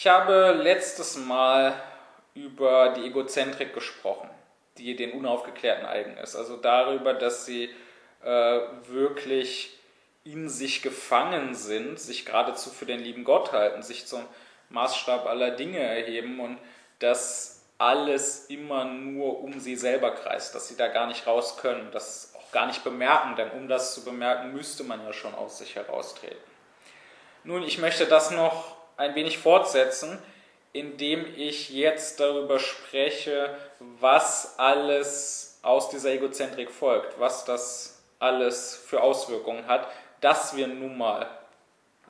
Ich habe letztes Mal über die Egozentrik gesprochen, die den Unaufgeklärten eigen ist. Also darüber, dass sie äh, wirklich in sich gefangen sind, sich geradezu für den lieben Gott halten, sich zum Maßstab aller Dinge erheben und dass alles immer nur um sie selber kreist, dass sie da gar nicht raus können, das auch gar nicht bemerken, denn um das zu bemerken, müsste man ja schon aus sich heraustreten. Nun, ich möchte das noch ein wenig fortsetzen, indem ich jetzt darüber spreche, was alles aus dieser Egozentrik folgt, was das alles für Auswirkungen hat, dass wir nun mal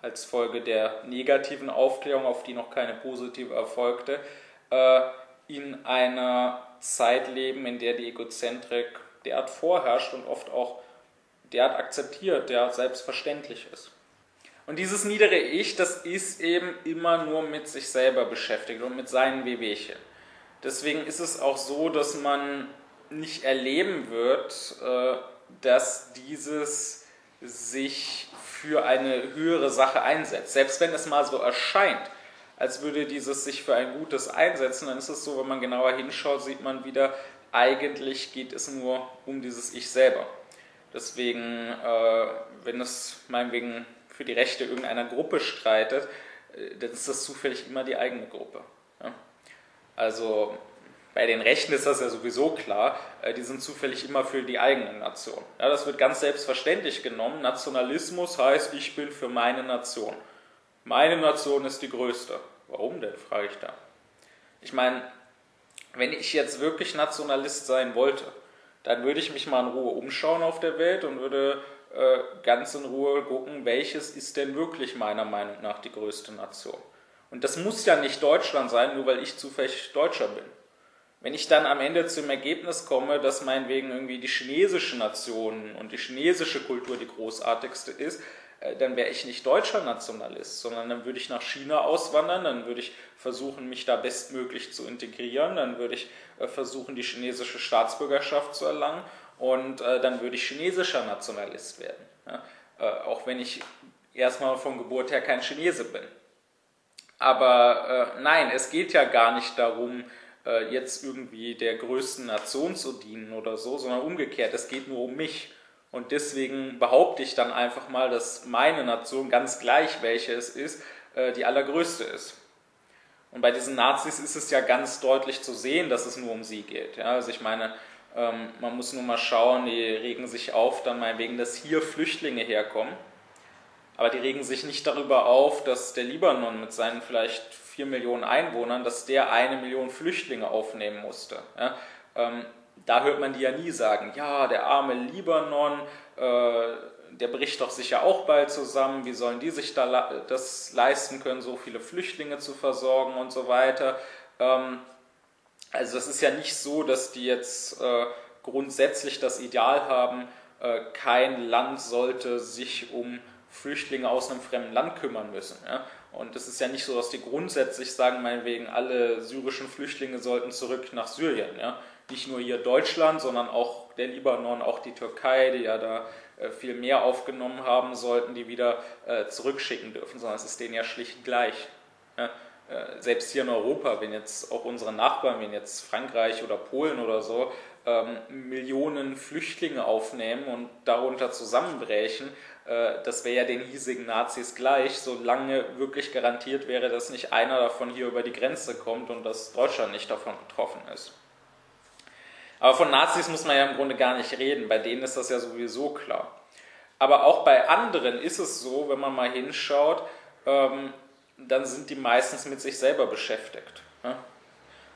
als Folge der negativen Aufklärung, auf die noch keine positive erfolgte, äh, in einer Zeit leben, in der die Egozentrik derart vorherrscht und oft auch derart akzeptiert, derart selbstverständlich ist. Und dieses niedere Ich, das ist eben immer nur mit sich selber beschäftigt und mit seinen Wehwehchen. Deswegen ist es auch so, dass man nicht erleben wird, äh, dass dieses sich für eine höhere Sache einsetzt. Selbst wenn es mal so erscheint, als würde dieses sich für ein Gutes einsetzen, dann ist es so, wenn man genauer hinschaut, sieht man wieder, eigentlich geht es nur um dieses Ich selber. Deswegen, äh, wenn es meinetwegen für die Rechte irgendeiner Gruppe streitet, äh, dann ist das zufällig immer die eigene Gruppe. Also bei den Rechten ist das ja sowieso klar, äh, die sind zufällig immer für die eigene Nation. Das wird ganz selbstverständlich genommen. Nationalismus heißt, ich bin für meine Nation. Meine Nation ist die größte. Warum denn, frage ich da. Ich meine, wenn ich jetzt wirklich Nationalist sein wollte, dann würde ich mich mal in Ruhe umschauen auf der Welt und würde äh, ganz in Ruhe gucken, welches ist denn wirklich meiner Meinung nach die größte Nation. Und das muss ja nicht Deutschland sein, nur weil ich zufällig Deutscher bin. Wenn ich dann am Ende zum Ergebnis komme, dass meinetwegen irgendwie die chinesische Nation und die chinesische Kultur die großartigste ist, äh, dann wäre ich nicht deutscher Nationalist, sondern dann würde ich nach China auswandern, dann würde ich versuchen, mich da bestmöglich zu integrieren, dann würde ich äh, versuchen, die chinesische Staatsbürgerschaft zu erlangen und äh, dann würde ich chinesischer Nationalist werden. Auch wenn ich erstmal von Geburt her kein Chinese bin. Aber nein, es geht ja gar nicht darum, jetzt irgendwie der größten Nation zu dienen oder so, sondern umgekehrt, es geht nur um mich. Und deswegen behaupte ich dann einfach mal, dass meine Nation, ganz gleich welche es ist, äh, die allergrößte ist. Und bei diesen Nazis ist es ja ganz deutlich zu sehen, dass es nur um sie geht. Ja, also ich meine, ähm, man muss nur mal schauen, die regen sich auf, dann meinetwegen, dass hier Flüchtlinge herkommen. Aber die regen sich nicht darüber auf, dass der Libanon mit seinen vielleicht vier Millionen Einwohnern, dass der eine Million Flüchtlinge aufnehmen musste. Ja, ähm, da hört man die ja nie sagen, ja, der arme Libanon, äh, der bricht doch sicher auch bald zusammen, wie sollen die sich da das leisten können, so viele Flüchtlinge zu versorgen und so weiter. Ähm, also es ist ja nicht so, dass die jetzt äh, grundsätzlich das Ideal haben, äh, kein Land sollte sich um Flüchtlinge aus einem fremden Land kümmern müssen. Ja? Und es ist ja nicht so, dass die grundsätzlich sagen, meinetwegen, alle syrischen Flüchtlinge sollten zurück nach Syrien. Ja? nicht nur hier Deutschland, sondern auch der Libanon, auch die Türkei, die ja da äh, viel mehr aufgenommen haben sollten, die wieder äh, zurückschicken dürfen, sondern es ist denen ja schlicht gleich. Äh, selbst hier in Europa, wenn jetzt auch unsere Nachbarn, wenn jetzt Frankreich oder Polen oder so, ähm, Millionen Flüchtlinge aufnehmen und darunter zusammenbrechen, das wäre ja den hiesigen Nazis gleich, solange wirklich garantiert wäre, dass nicht einer davon hier über die Grenze kommt und dass Deutschland nicht davon betroffen ist. Aber von Nazis muss man ja im Grunde gar nicht reden, bei denen ist das ja sowieso klar. Aber auch bei anderen ist es so, wenn man mal hinschaut, ähm, dann sind die meistens mit sich selber beschäftigt. Ne?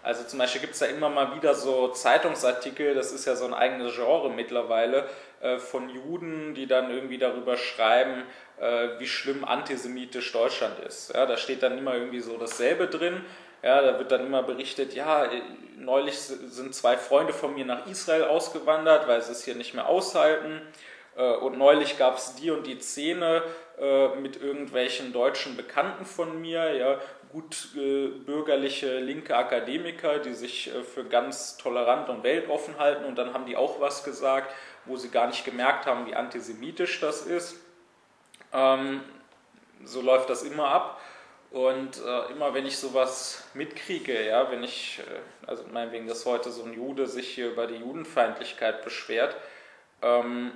Also zum Beispiel gibt es da immer mal wieder so Zeitungsartikel, das ist ja so ein eigenes Genre mittlerweile, äh, von Juden, die dann irgendwie darüber schreiben, äh, wie schlimm antisemitisch Deutschland ist. Ja, da steht dann immer irgendwie so dasselbe drin, ja, da wird dann immer berichtet, ja, neulich sind zwei Freunde von mir nach Israel ausgewandert, weil sie es hier nicht mehr aushalten. Äh, und neulich gab es die und die Szene äh, mit irgendwelchen deutschen Bekannten von mir, ja, gut äh, bürgerliche linke Akademiker, die sich für ganz tolerant und weltoffen halten. Und dann haben die auch was gesagt, wo sie gar nicht gemerkt haben, wie antisemitisch das ist. Ähm, so läuft das immer ab. Und äh, immer wenn ich sowas mitkriege, ja, wenn ich, äh, also meinetwegen, dass heute so ein Jude sich hier über die Judenfeindlichkeit beschwert, ähm,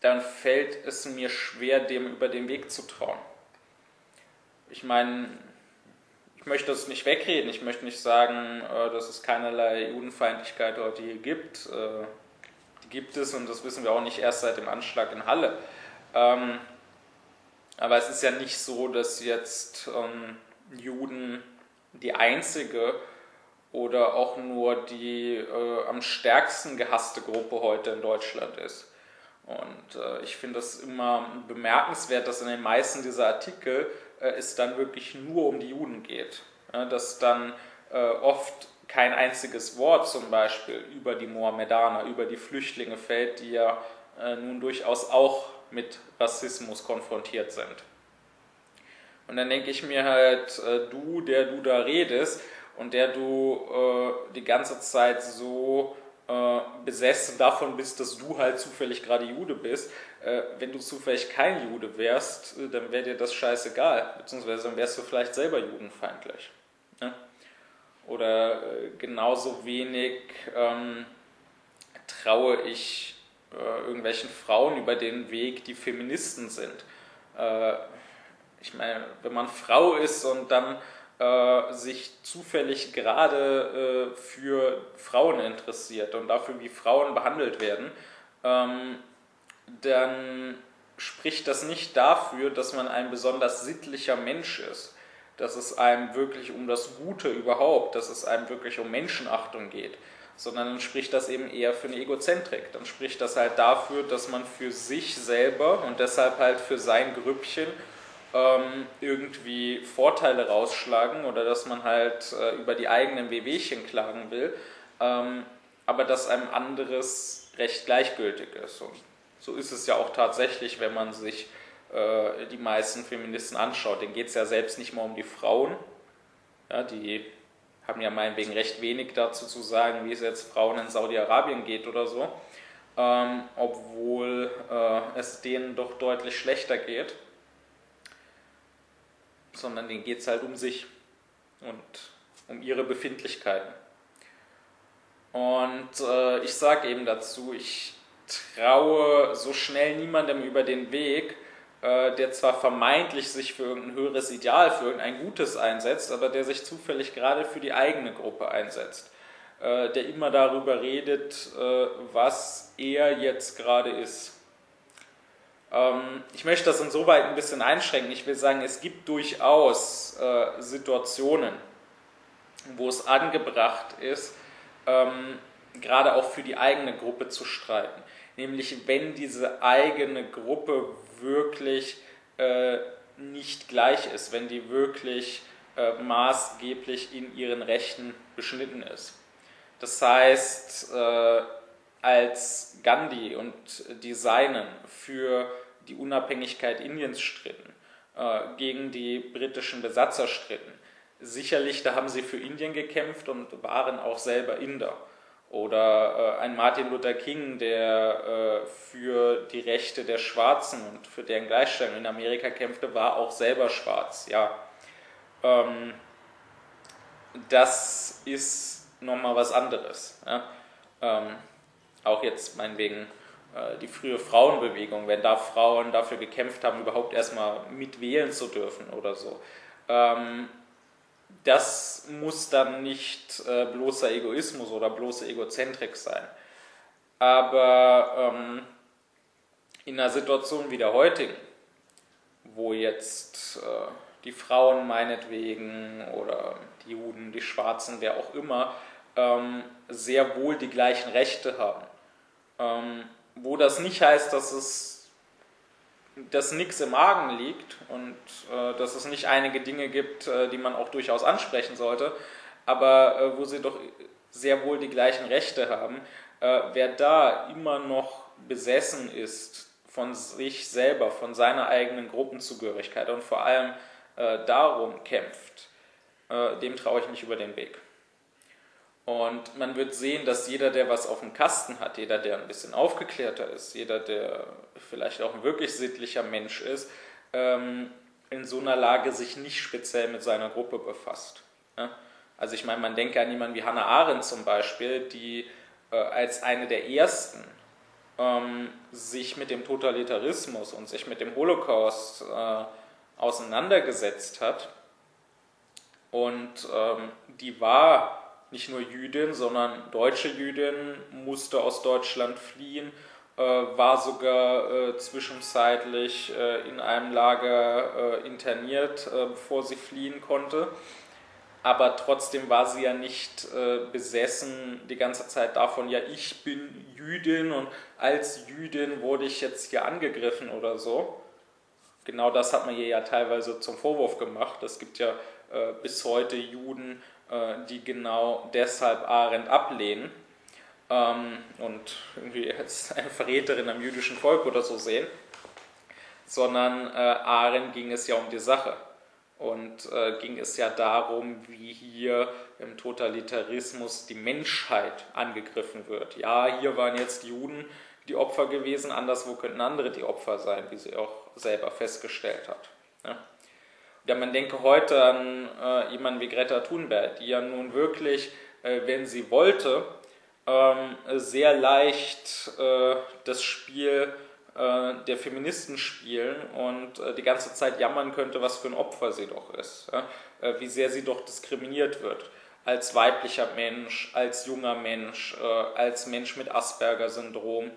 dann fällt es mir schwer, dem über den Weg zu trauen. Ich meine, ich möchte das nicht wegreden, ich möchte nicht sagen, äh, dass es keinerlei Judenfeindlichkeit heute hier gibt. Äh, die gibt es und das wissen wir auch nicht erst seit dem Anschlag in Halle. Ähm, aber es ist ja nicht so, dass jetzt ähm, Juden die einzige oder auch nur die äh, am stärksten gehasste Gruppe heute in Deutschland ist. Und äh, ich finde es immer bemerkenswert, dass in den meisten dieser Artikel äh, es dann wirklich nur um die Juden geht. Ja, dass dann äh, oft kein einziges Wort zum Beispiel über die Mohammedaner, über die Flüchtlinge fällt, die ja äh, nun durchaus auch mit Rassismus konfrontiert sind. Und dann denke ich mir halt, äh, du, der du da redest und der du äh, die ganze Zeit so äh, besessen davon bist, dass du halt zufällig gerade Jude bist, äh, wenn du zufällig kein Jude wärst, äh, dann wäre dir das scheißegal, beziehungsweise dann wärst du vielleicht selber judenfeindlich. Ne? Oder äh, genauso wenig ähm, traue ich äh, irgendwelchen Frauen über den Weg, die Feministen sind. Ich meine, wenn man Frau ist und dann äh, sich zufällig gerade äh, für Frauen interessiert und dafür, wie Frauen behandelt werden, ähm, dann spricht das nicht dafür, dass man ein besonders sittlicher Mensch ist, dass es einem wirklich um das Gute überhaupt, dass es einem wirklich um Menschenachtung geht, sondern dann spricht das eben eher für eine Egozentrik. Dann spricht das halt dafür, dass man für sich selber und deshalb halt für sein Grüppchen ähm, irgendwie Vorteile rausschlagen oder dass man halt äh, über die eigenen Wehwehchen klagen will, ähm, aber dass einem anderes recht gleichgültig ist. Und so ist es ja auch tatsächlich, wenn man sich äh, die meisten Feministen anschaut. Denen geht es ja selbst nicht mal um die Frauen. Ja, die haben ja meinetwegen recht wenig dazu zu sagen, wie es jetzt Frauen in Saudi-Arabien geht oder so, ähm, obwohl äh, es denen doch deutlich schlechter geht, sondern denen geht es halt um sich und um ihre Befindlichkeiten. Und äh, ich sage eben dazu, ich traue so schnell niemandem über den Weg, äh, der zwar vermeintlich sich für irgendein höheres Ideal, für irgendein Gutes einsetzt, aber der sich zufällig gerade für die eigene Gruppe einsetzt. Äh, der immer darüber redet, äh, was er jetzt gerade ist. Ähm, ich möchte das insoweit ein bisschen einschränken. Ich will sagen, es gibt durchaus Situationen, wo es angebracht ist, ähm, gerade auch für die eigene Gruppe zu streiten. Nämlich wenn diese eigene Gruppe wirklich äh, nicht gleich ist, wenn die wirklich äh, maßgeblich in ihren Rechten beschnitten ist. Das heißt, äh, als Gandhi und die Seinen für die Unabhängigkeit Indiens stritten, äh, gegen die britischen Besatzer stritten, sicherlich, da haben sie für Indien gekämpft und waren auch selber Inder. Oder äh, ein Martin Luther King, der äh, für die Rechte der Schwarzen und für deren Gleichstellung in Amerika kämpfte, war auch selber schwarz. Ja. Ähm, das ist nochmal was anderes. Ja. Ähm, auch jetzt meinetwegen äh, die frühe Frauenbewegung, wenn da Frauen dafür gekämpft haben, überhaupt erstmal mitwählen zu dürfen oder so. Ähm, das muss dann nicht äh, bloßer Egoismus oder bloße Egozentrik sein. Aber ähm, in einer Situation wie der heutigen, wo jetzt äh, die Frauen meinetwegen oder die Juden, die Schwarzen, wer auch immer, ähm, sehr wohl die gleichen Rechte haben. Ähm, wo das nicht heißt, dass es dass nichts im Argen liegt und äh, dass es nicht einige Dinge gibt, äh, die man auch durchaus ansprechen sollte, aber äh, wo sie doch sehr wohl die gleichen Rechte haben. Äh, wer da immer noch besessen ist von sich selber, von seiner eigenen Gruppenzugehörigkeit und vor allem äh, darum kämpft, äh, dem traue ich nicht über den Weg. Und man wird sehen, dass jeder, der was auf dem Kasten hat, jeder, der ein bisschen aufgeklärter ist, jeder, der vielleicht auch ein wirklich sittlicher Mensch ist, ähm, in so einer Lage sich nicht speziell mit seiner Gruppe befasst. Ja? Also ich meine, man denke an jemanden wie Hannah Arendt zum Beispiel, die äh, als eine der ersten ähm, sich mit dem Totalitarismus und sich mit dem Holocaust äh, auseinandergesetzt hat. Und ähm, die war nicht nur Jüdin, sondern deutsche Jüdin, musste aus Deutschland fliehen, äh, war sogar äh, zwischenzeitlich äh, in einem Lager äh, interniert, äh, bevor sie fliehen konnte aber trotzdem war sie ja nicht äh, besessen die ganze Zeit davon, ja, ich bin Jüdin und als Jüdin wurde ich jetzt hier angegriffen oder so. Genau das hat man ihr ja teilweise zum Vorwurf gemacht. Es gibt ja bis heute Juden, die genau deshalb Arendt ablehnen ähm, und irgendwie als eine Verräterin am jüdischen Volk oder so sehen, sondern äh, Arendt ging es ja um die Sache und äh, ging es ja darum, wie hier im Totalitarismus die Menschheit angegriffen wird. Ja, hier waren jetzt Juden die Opfer gewesen, anderswo könnten andere die Opfer sein, wie sie auch selber festgestellt hat. Ja. Ja man denke heute an äh, jemanden wie Greta Thunberg, die ja nun wirklich, äh, wenn sie wollte, ähm, sehr leicht äh, das Spiel äh, der Feministen spielen und äh, die ganze Zeit jammern könnte, was für ein Opfer sie doch ist, äh, wie sehr sie doch diskriminiert wird als weiblicher Mensch, als junger Mensch, als Mensch mit Asperger-Syndrom.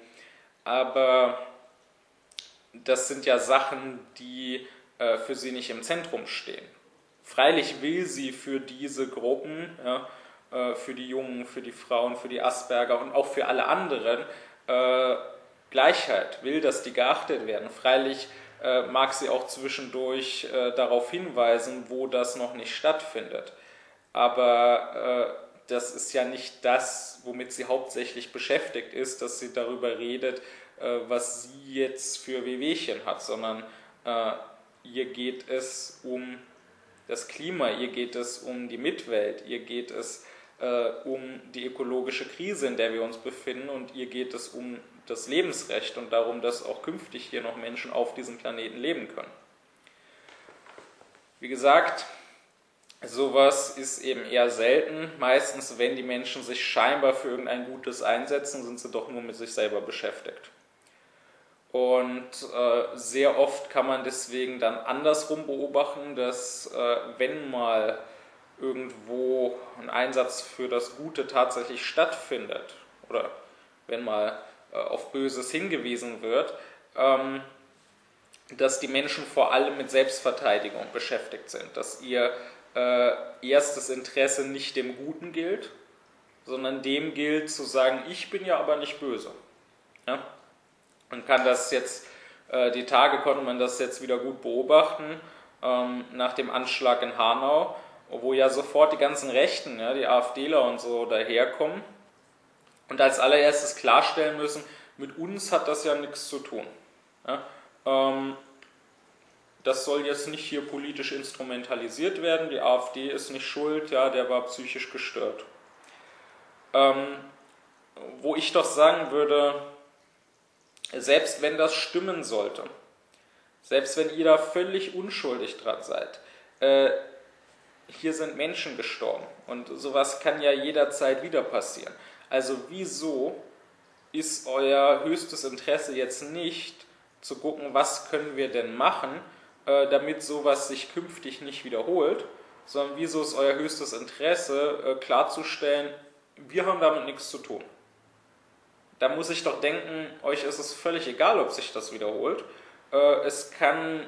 Aber das sind ja Sachen, die für sie nicht im Zentrum stehen. Freilich will sie für diese Gruppen, für die Jungen, für die Frauen, für die Asperger und auch für alle anderen Gleichheit, will, dass die geachtet werden. Freilich äh, mag sie auch zwischendurch äh, darauf hinweisen, wo das noch nicht stattfindet. Aber äh, das ist ja nicht das, womit sie hauptsächlich beschäftigt ist, dass sie darüber redet, äh, was sie jetzt für Wehwehchen hat, sondern äh, ihr geht es um das Klima, ihr geht es um die Mitwelt, ihr geht es äh, um die ökologische Krise, in der wir uns befinden und ihr geht es um das Lebensrecht und darum, dass auch künftig hier noch Menschen auf diesem Planeten leben können. Wie gesagt, sowas ist eben eher selten. Meistens, wenn die Menschen sich scheinbar für irgendein Gutes einsetzen, sind sie doch nur mit sich selber beschäftigt. Und äh, sehr oft kann man deswegen dann andersrum beobachten, dass äh, wenn mal irgendwo ein Einsatz für das Gute tatsächlich stattfindet oder wenn mal äh, auf Böses hingewiesen wird, ähm, dass die Menschen vor allem mit Selbstverteidigung beschäftigt sind, dass ihr äh, erstes Interesse nicht dem Guten gilt, sondern dem gilt zu sagen, ich bin ja aber nicht böse. Ja? Man kann das jetzt, äh, die Tage konnte man das jetzt wieder gut beobachten, ähm, nach dem Anschlag in Hanau, wo ja sofort die ganzen Rechten, ja, die AfDler und so daherkommen und als allererstes klarstellen müssen, mit uns hat das ja nichts zu tun. Ja, ähm, das soll jetzt nicht hier politisch instrumentalisiert werden, die AfD ist nicht schuld, ja, der war psychisch gestört. Ähm, wo ich doch sagen würde, selbst wenn das stimmen sollte, selbst wenn ihr da völlig unschuldig dran seid, äh, hier sind Menschen gestorben und sowas kann ja jederzeit wieder passieren. Also wieso ist euer höchstes Interesse jetzt nicht zu gucken, was können wir denn machen, äh, damit sowas sich künftig nicht wiederholt, sondern wieso ist euer höchstes Interesse äh, klarzustellen, wir haben damit nichts zu tun. Da muss ich doch denken, euch ist es völlig egal, ob sich das wiederholt. Äh, es kann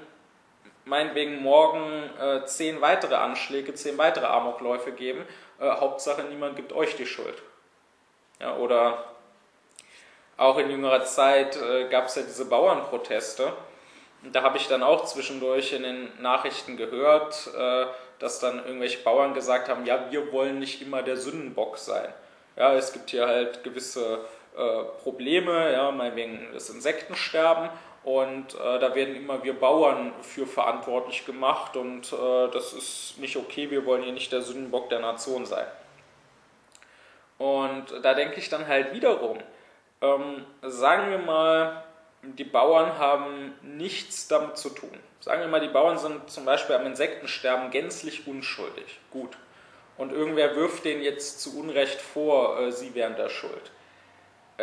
meinetwegen morgen zehn weitere Anschläge, zehn weitere Amokläufe geben. Hauptsache, niemand gibt euch die Schuld. Ja, oder auch in jüngerer Zeit äh, gab es ja diese Bauernproteste. Da habe ich dann auch zwischendurch in den Nachrichten gehört, äh, dass dann irgendwelche Bauern gesagt haben, ja, wir wollen nicht immer der Sündenbock sein. Ja, es gibt hier halt gewisse äh, Probleme, ja, meinetwegen das Insektensterben und äh, da werden immer wir Bauern für verantwortlich gemacht und äh, das ist nicht okay, wir wollen hier nicht der Sündenbock der Nation sein. Und da denke ich dann halt wiederum, ähm, sagen wir mal, die Bauern haben nichts damit zu tun. Sagen wir mal, die Bauern sind zum Beispiel am Insektensterben gänzlich unschuldig. Gut. Und irgendwer wirft denen jetzt zu Unrecht vor, äh, sie wären da schuld.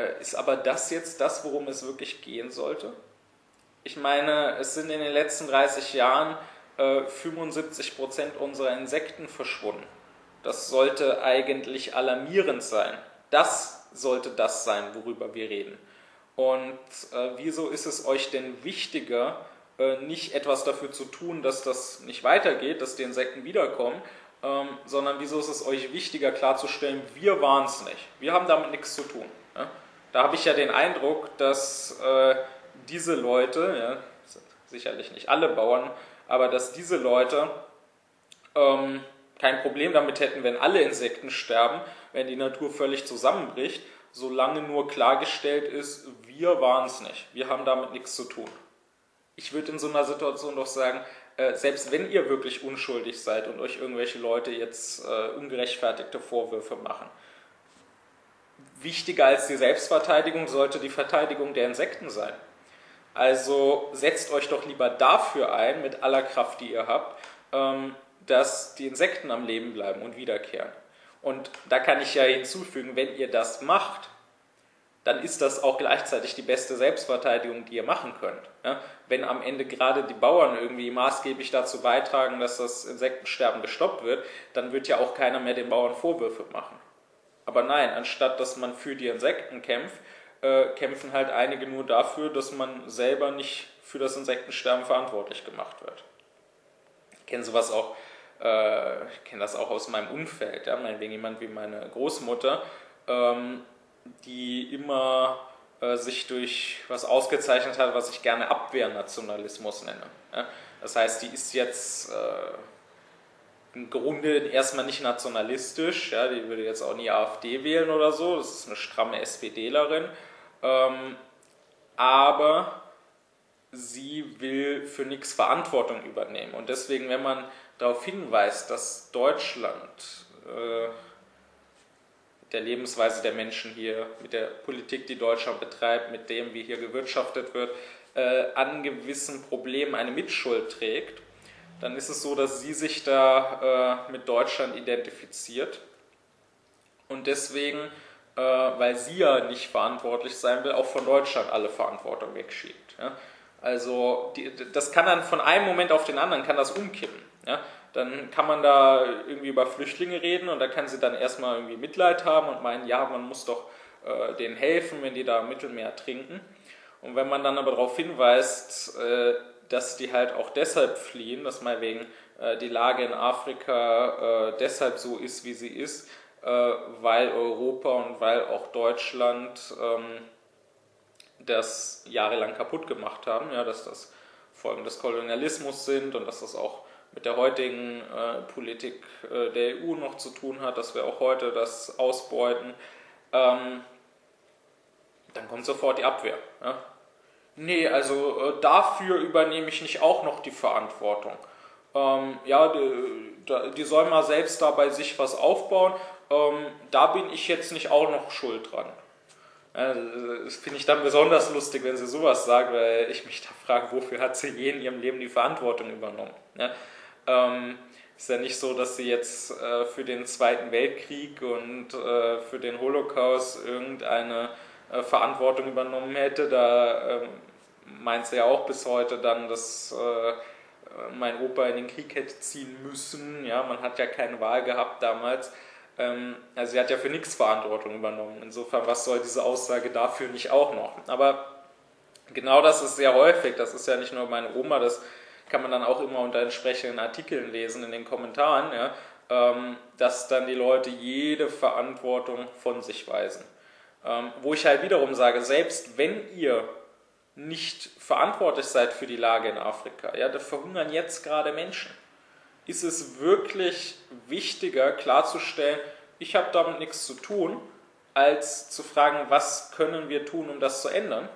Äh, ist aber das jetzt das, worum es wirklich gehen sollte? Ich meine, es sind in den letzten 30 Jahren äh, 75 Prozent unserer Insekten verschwunden. Das sollte eigentlich alarmierend sein. Das sollte das sein, worüber wir reden. Und äh, wieso ist es euch denn wichtiger, äh, nicht etwas dafür zu tun, dass das nicht weitergeht, dass die Insekten wiederkommen, ähm, sondern wieso ist es euch wichtiger klarzustellen, wir waren es nicht. Wir haben damit nichts zu tun. Da habe ich ja den Eindruck, dass äh, diese Leute, ja, sicherlich nicht alle Bauern, aber dass diese Leute ähm, kein Problem damit hätten, wenn alle Insekten sterben, wenn die Natur völlig zusammenbricht, solange nur klargestellt ist, wir waren es nicht, wir haben damit nichts zu tun. Ich würde in so einer Situation doch sagen, äh, selbst wenn ihr wirklich unschuldig seid und euch irgendwelche Leute jetzt äh, ungerechtfertigte Vorwürfe machen, wichtiger als die Selbstverteidigung sollte die Verteidigung der Insekten sein. Also setzt euch doch lieber dafür ein, mit aller Kraft, die ihr habt, ähm, dass die Insekten am Leben bleiben und wiederkehren. Und da kann ich ja hinzufügen, wenn ihr das macht, dann ist das auch gleichzeitig die beste Selbstverteidigung, die ihr machen könnt. Ja? Wenn am Ende gerade die Bauern irgendwie maßgeblich dazu beitragen, dass das Insektensterben gestoppt wird, dann wird ja auch keiner mehr den Bauern Vorwürfe machen. Aber nein, anstatt dass man für die Insekten kämpft, äh, kämpfen halt einige nur dafür, dass man selber nicht für das Insektensterben verantwortlich gemacht wird. Ich kenne sowas auch äh, ich kenne das auch aus meinem Umfeld, ja, meinetwegen jemand wie meine Großmutter, ähm, die immer äh, sich durch was ausgezeichnet hat, was ich gerne Abwehrnationalismus nenne. Ja. Das heißt, die ist jetzt äh, im Grunde erstmal nicht nationalistisch, ja, die würde jetzt auch nie AfD wählen oder so, das ist eine stramme SPDlerin, ähm, aber sie will für nichts Verantwortung übernehmen. Und deswegen, wenn man darauf hinweist, dass Deutschland äh, mit der Lebensweise der Menschen hier, mit der Politik, die Deutschland betreibt, mit dem, wie hier gewirtschaftet wird, äh, an gewissen Problemen eine Mitschuld trägt, dann ist es so, dass sie sich da äh, mit Deutschland identifiziert und deswegen, äh, weil sie ja nicht verantwortlich sein will, auch von Deutschland alle Verantwortung wegschiebt. Ja? Also die, das kann dann von einem Moment auf den anderen kann das umkippen. Ja? Dann kann man da irgendwie über Flüchtlinge reden und da kann sie dann erstmal irgendwie Mitleid haben und meinen, ja, man muss doch äh, denen helfen, wenn die da im Mittelmeer trinken. Und wenn man dann aber darauf hinweist, äh, dass die halt auch deshalb fliehen, dass mal wegen äh, die Lage in Afrika äh, deshalb so ist, wie sie ist, äh, weil Europa und weil auch Deutschland ähm, das jahrelang kaputt gemacht haben, ja, dass das Folgen des Kolonialismus sind und dass das auch mit der heutigen äh, Politik äh, der EU noch zu tun hat, dass wir auch heute das ausbeuten, ähm, dann kommt sofort die Abwehr. Ja? Nee, also äh, dafür übernehme ich nicht auch noch die Verantwortung. Ähm, ja, die, die soll mal selbst da bei sich was aufbauen. Ähm, da bin ich jetzt nicht auch noch schuld dran. Das finde ich dann besonders lustig, wenn sie sowas sagt, weil ich mich da frage, wofür hat sie je in ihrem Leben die Verantwortung übernommen? Ja? Ähm, ist ja nicht so, dass sie jetzt äh, für den Zweiten Weltkrieg und äh, für den Holocaust irgendeine äh, Verantwortung übernommen hätte. Da meint sie ja auch bis heute dann, dass äh, mein Opa in den Krieg hätte ziehen müssen. Ja, man hat ja keine Wahl gehabt damals. Ähm, also sie hat ja für nichts Verantwortung übernommen. Insofern, was soll diese Aussage dafür nicht auch noch? Aber genau das ist sehr häufig. Das ist ja nicht nur meine Oma, das kann man dann auch immer unter entsprechenden Artikeln lesen in den Kommentaren, ja, ähm, dass dann die Leute jede Verantwortung von sich weisen. Ähm, wo ich halt wiederum sage, selbst wenn ihr nicht verantwortlich seid für die Lage in Afrika, ja, da verhungern jetzt gerade Menschen, ist es wirklich wichtiger klarzustellen, ich habe damit nichts zu tun, als zu fragen, was können wir tun, um das zu ändern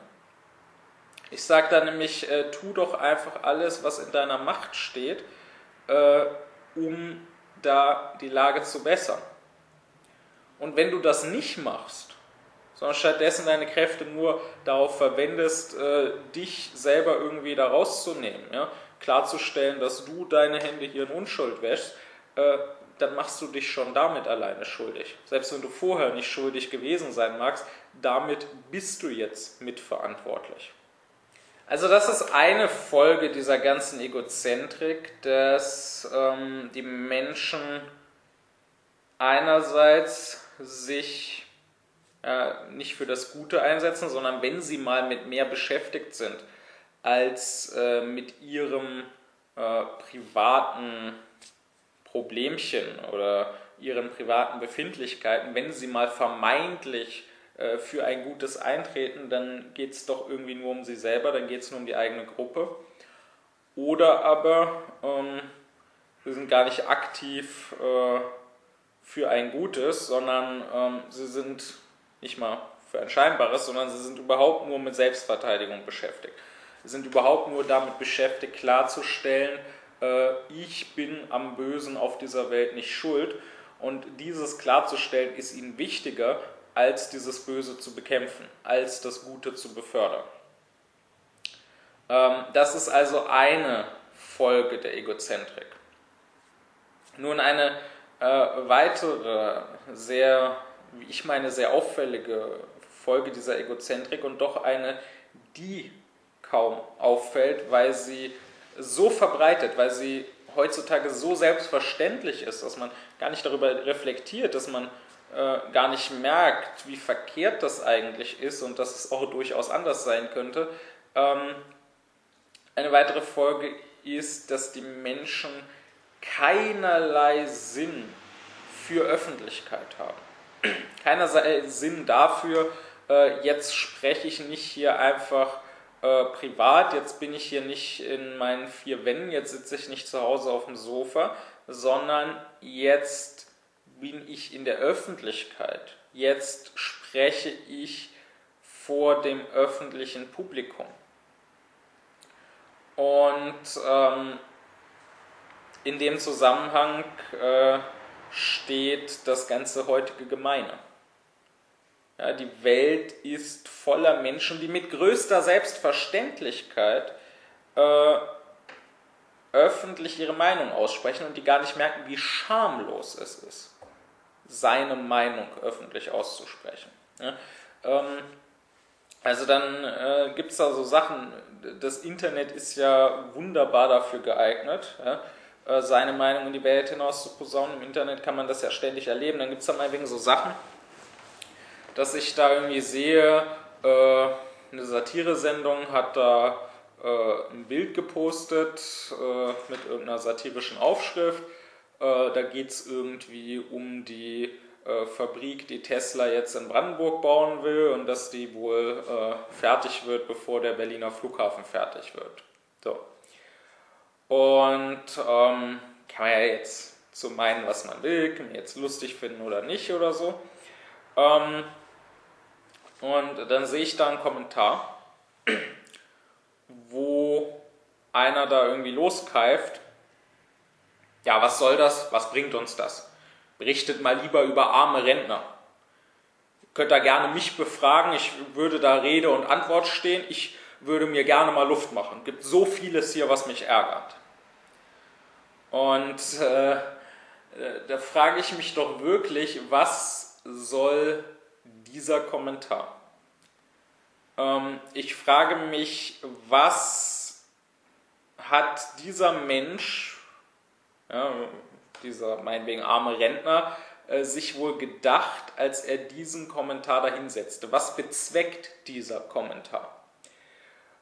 ich sage da nämlich, äh, tu doch einfach alles, was in deiner Macht steht, äh, um da die Lage zu bessern. Und wenn du das nicht machst, sondern stattdessen deine Kräfte nur darauf verwendest, äh, dich selber irgendwie da rauszunehmen, ja? klarzustellen, dass du deine Hände hier in Unschuld wäschst, äh, dann machst du dich schon damit alleine schuldig. Selbst wenn du vorher nicht schuldig gewesen sein magst, damit bist du jetzt mitverantwortlich. Also das ist eine Folge dieser ganzen Egozentrik, dass ähm, die Menschen einerseits sich äh, nicht für das Gute einsetzen, sondern wenn sie mal mit mehr beschäftigt sind als äh, mit ihrem äh, privaten Problemchen oder ihren privaten Befindlichkeiten, wenn sie mal vermeintlich äh, für ein gutes eintreten, dann geht es doch irgendwie nur um sie selber, dann geht es nur um die eigene Gruppe. Oder aber ähm, sie sind gar nicht aktiv äh, für ein Gutes, sondern ähm, sie sind nicht mal für ein scheinbares, sondern sie sind überhaupt nur mit Selbstverteidigung beschäftigt. Sie sind überhaupt nur damit beschäftigt, klarzustellen, äh, ich bin am Bösen auf dieser Welt nicht schuld. Und dieses klarzustellen ist ihnen wichtiger, als dieses Böse zu bekämpfen, als das Gute zu befördern. Ähm, das ist also eine Folge der Egozentrik. Nun eine äh, weitere, sehr, wie ich meine, sehr auffällige Folge dieser Egozentrik und doch eine, die kaum auffällt, weil sie so verbreitet, weil sie heutzutage so selbstverständlich ist, dass man gar nicht darüber reflektiert, dass man äh, gar nicht merkt, wie verkehrt das eigentlich ist und dass es auch durchaus anders sein könnte. Ähm, eine weitere Folge ist, dass die Menschen keinerlei Sinn für Öffentlichkeit haben. Keinerlei Sinn dafür, äh, jetzt spreche ich nicht hier einfach äh, privat, jetzt bin ich hier nicht in meinen vier Wänden, jetzt sitze ich nicht zu Hause auf dem Sofa, sondern jetzt bin ich in der Öffentlichkeit. Jetzt spreche ich vor dem öffentlichen Publikum. Und ähm, in dem Zusammenhang äh, steht das ganze heutige Gemeine. Ja, die Welt ist voller Menschen, die mit größter Selbstverständlichkeit äh, öffentlich ihre Meinung aussprechen und die gar nicht merken, wie schamlos es ist seine Meinung öffentlich auszusprechen. Ja, ähm, also dann äh, gibt es da so Sachen, das Internet ist ja wunderbar dafür geeignet, ja, äh, seine Meinung in die Welt hinaus zu posaunen. Im Internet kann man das ja ständig erleben. Dann gibt es da mal wegen so Sachen, dass ich da irgendwie sehe, äh, eine Satiresendung hat da äh, ein Bild gepostet äh, mit irgendeiner satirischen Aufschrift da geht es irgendwie um die Fabrik, die Tesla jetzt in Brandenburg bauen will und dass die wohl äh, fertig wird, bevor der Berliner Flughafen fertig wird. So. Und ähm, kann man ja jetzt so meinen, was man will, kann man jetzt lustig finden oder nicht oder so. Ähm, und dann sehe ich da einen Kommentar, wo einer da irgendwie loskeift ja, was soll das? Was bringt uns das? Berichtet mal lieber über arme Rentner. Ihr könnt da gerne mich befragen, ich würde da Rede und Antwort stehen, ich würde mir gerne mal Luft machen. Es gibt so vieles hier, was mich ärgert. Und äh, da frage ich mich doch wirklich, was soll dieser Kommentar? Ähm, ich frage mich, was hat dieser Mensch ja, dieser meinetwegen arme Rentner, äh, sich wohl gedacht, als er diesen Kommentar dahinsetzte? Was bezweckt dieser Kommentar?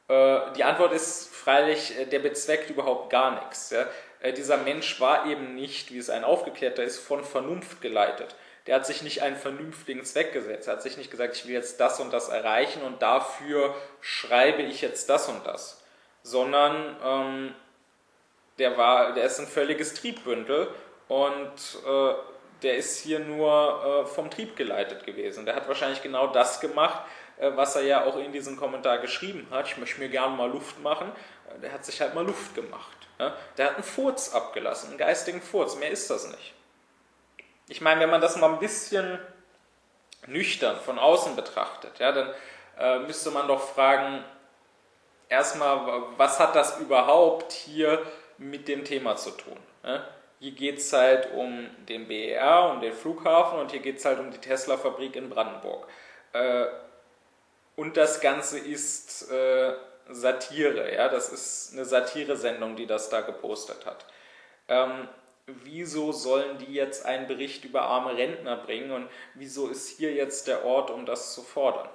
Äh, die Antwort ist freilich, äh, der bezweckt überhaupt gar nichts. Ja? Äh, dieser Mensch war eben nicht, wie es ein Aufgeklärter ist, von Vernunft geleitet. Der hat sich nicht einen vernünftigen Zweck gesetzt. Er hat sich nicht gesagt, ich will jetzt das und das erreichen und dafür schreibe ich jetzt das und das. Sondern ähm, der, war, der ist ein völliges Triebbündel und äh, der ist hier nur äh, vom Trieb geleitet gewesen. Der hat wahrscheinlich genau das gemacht, äh, was er ja auch in diesem Kommentar geschrieben hat. Ich möchte mir gerne mal Luft machen. Äh, der hat sich halt mal Luft gemacht. Ja? Der hat einen Furz abgelassen, einen geistigen Furz. Mehr ist das nicht. Ich meine, wenn man das mal ein bisschen nüchtern von außen betrachtet, ja, dann äh, müsste man doch fragen, erstmal, was hat das überhaupt hier mit dem Thema zu tun? Ja? Hier geht es halt um den BER, um den Flughafen und hier geht es halt um die Tesla-Fabrik in Brandenburg. Äh, und das Ganze ist äh, Satire, ja, das ist eine Satire-Sendung, die das da gepostet hat. Ähm, wieso sollen die jetzt einen Bericht über arme Rentner bringen und wieso ist hier jetzt der Ort, um das zu fordern?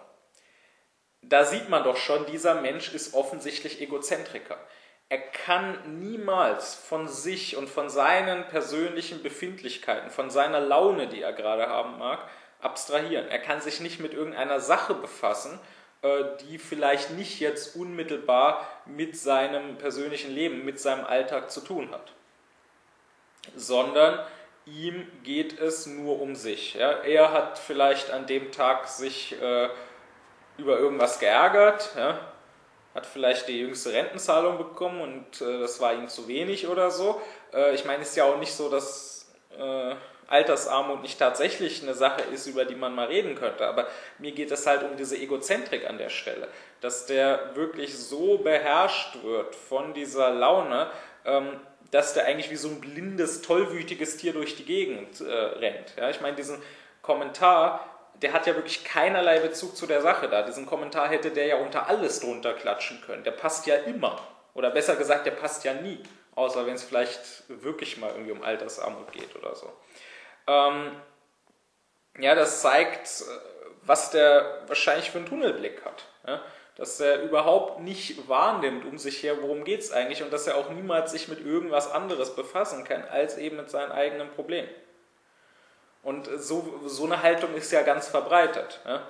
Da sieht man doch schon, dieser Mensch ist offensichtlich Egozentriker. Er kann niemals von sich und von seinen persönlichen Befindlichkeiten, von seiner Laune, die er gerade haben mag, abstrahieren. Er kann sich nicht mit irgendeiner Sache befassen, die vielleicht nicht jetzt unmittelbar mit seinem persönlichen Leben, mit seinem Alltag zu tun hat sondern ihm geht es nur um sich. Ja? Er hat vielleicht an dem Tag sich äh, über irgendwas geärgert, ja? hat vielleicht die jüngste Rentenzahlung bekommen und äh, das war ihm zu wenig oder so. Äh, ich meine, es ist ja auch nicht so, dass äh, Altersarmut nicht tatsächlich eine Sache ist, über die man mal reden könnte, aber mir geht es halt um diese Egozentrik an der Stelle, dass der wirklich so beherrscht wird von dieser Laune, ähm, dass der eigentlich wie so ein blindes, tollwütiges Tier durch die Gegend äh, rennt. Ja, ich meine, diesen Kommentar, der hat ja wirklich keinerlei Bezug zu der Sache da. Diesen Kommentar hätte der ja unter alles drunter klatschen können. Der passt ja immer. Oder besser gesagt, der passt ja nie. Außer wenn es vielleicht wirklich mal irgendwie um Altersarmut geht oder so. Ähm, ja, das zeigt, äh, was der wahrscheinlich für einen Tunnelblick hat. Ja? dass er überhaupt nicht wahrnimmt um sich her, worum geht es eigentlich und dass er auch niemals sich mit irgendwas anderes befassen kann, als eben mit seinen eigenen Problemen. Und so, so eine Haltung ist ja ganz verbreitet. Ja?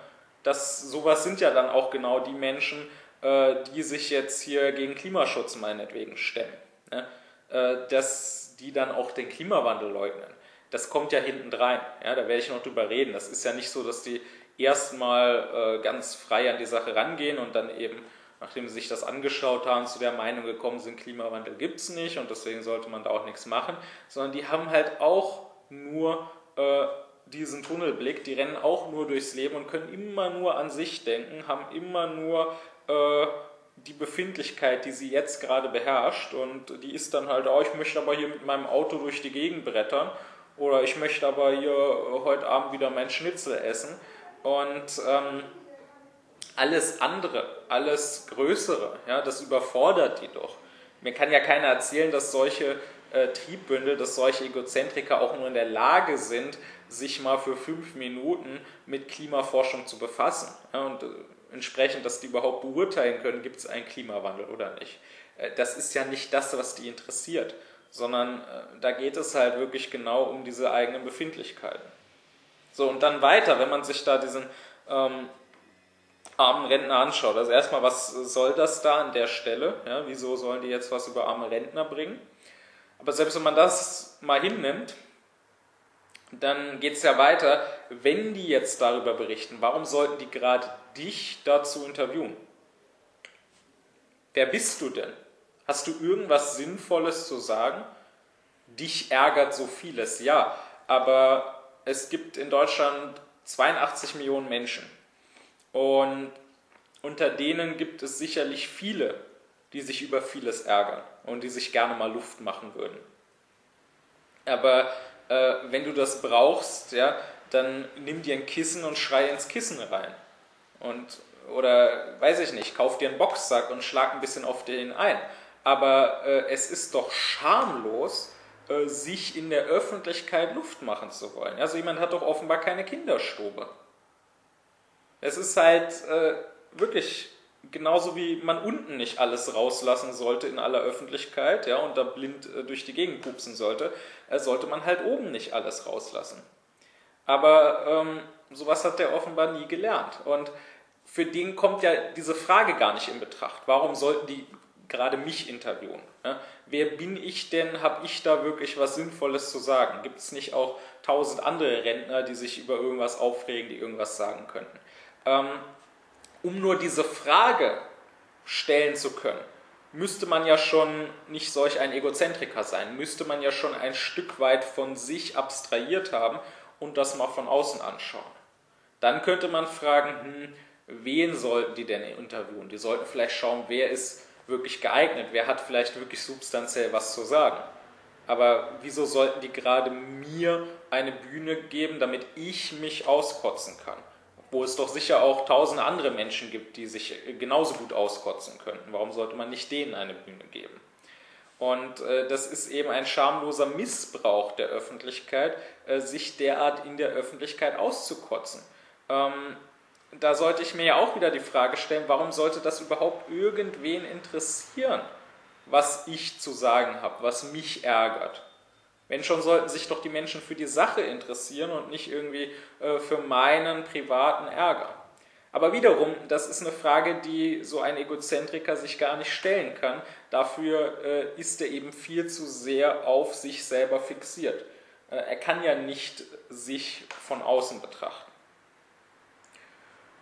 Das, sowas sind ja dann auch genau die Menschen, äh, die sich jetzt hier gegen Klimaschutz meinetwegen stemmen. Ja? Äh, dass die dann auch den Klimawandel leugnen. Das kommt ja hinten rein. Ja? Da werde ich noch drüber reden. Das ist ja nicht so, dass die erstmal äh, ganz frei an die Sache rangehen und dann eben, nachdem sie sich das angeschaut haben, zu der Meinung gekommen sind, Klimawandel gibt es nicht und deswegen sollte man da auch nichts machen, sondern die haben halt auch nur äh, diesen Tunnelblick, die rennen auch nur durchs Leben und können immer nur an sich denken, haben immer nur äh, die Befindlichkeit, die sie jetzt gerade beherrscht und die ist dann halt, oh, ich möchte aber hier mit meinem Auto durch die Gegend brettern oder ich möchte aber hier heute Abend wieder mein Schnitzel essen und ähm, alles andere, alles Größere, ja, das überfordert die doch. Mir kann ja keiner erzählen, dass solche äh, Triebbündel, dass solche Egozentriker auch nur in der Lage sind, sich mal für fünf Minuten mit Klimaforschung zu befassen. Ja, und äh, entsprechend, dass die überhaupt beurteilen können, gibt es einen Klimawandel oder nicht. Äh, das ist ja nicht das, was die interessiert, sondern äh, da geht es halt wirklich genau um diese eigenen Befindlichkeiten. So, und dann weiter, wenn man sich da diesen ähm, armen Rentner anschaut. Also erstmal, was soll das da an der Stelle? Ja, wieso sollen die jetzt was über arme Rentner bringen? Aber selbst wenn man das mal hinnimmt, dann geht es ja weiter, wenn die jetzt darüber berichten, warum sollten die gerade dich dazu interviewen? Wer bist du denn? Hast du irgendwas Sinnvolles zu sagen? Dich ärgert so vieles, ja, aber es gibt in Deutschland 82 Millionen Menschen. Und unter denen gibt es sicherlich viele, die sich über vieles ärgern und die sich gerne mal Luft machen würden. Aber äh, wenn du das brauchst, ja, dann nimm dir ein Kissen und schrei ins Kissen rein. Und, oder weiß ich nicht, kauf dir einen Boxsack und schlag ein bisschen auf den ein. Aber äh, es ist doch schamlos, äh, sich in der Öffentlichkeit Luft machen zu wollen. Also jemand hat doch offenbar keine Kinderstube. Es ist halt äh, wirklich genauso wie man unten nicht alles rauslassen sollte in aller Öffentlichkeit, ja, und da blind äh, durch die Gegend pupsen sollte, äh, sollte man halt oben nicht alles rauslassen. Aber ähm, sowas hat der offenbar nie gelernt. Und für den kommt ja diese Frage gar nicht in Betracht. Warum sollten die gerade mich interviewen. Ja? Wer bin ich denn? Habe ich da wirklich was Sinnvolles zu sagen? Gibt es nicht auch tausend andere Rentner, die sich über irgendwas aufregen, die irgendwas sagen könnten? Ähm, um nur diese Frage stellen zu können, müsste man ja schon nicht solch ein Egozentriker sein, müsste man ja schon ein Stück weit von sich abstrahiert haben und das mal von außen anschauen. Dann könnte man fragen, hm, wen sollten die denn interviewen? Die sollten vielleicht schauen, wer ist wirklich geeignet, wer hat vielleicht wirklich substanziell was zu sagen. Aber wieso sollten die gerade mir eine Bühne geben, damit ich mich auskotzen kann? Wo es doch sicher auch tausend andere Menschen gibt, die sich genauso gut auskotzen könnten. Warum sollte man nicht denen eine Bühne geben? Und äh, das ist eben ein schamloser Missbrauch der Öffentlichkeit, äh, sich derart in der Öffentlichkeit auszukotzen. Ähm, da sollte ich mir ja auch wieder die Frage stellen, warum sollte das überhaupt irgendwen interessieren, was ich zu sagen habe, was mich ärgert? Wenn schon sollten sich doch die Menschen für die Sache interessieren und nicht irgendwie äh, für meinen privaten Ärger. Aber wiederum, das ist eine Frage, die so ein Egozentriker sich gar nicht stellen kann. Dafür äh, ist er eben viel zu sehr auf sich selber fixiert. Äh, er kann ja nicht sich von außen betrachten.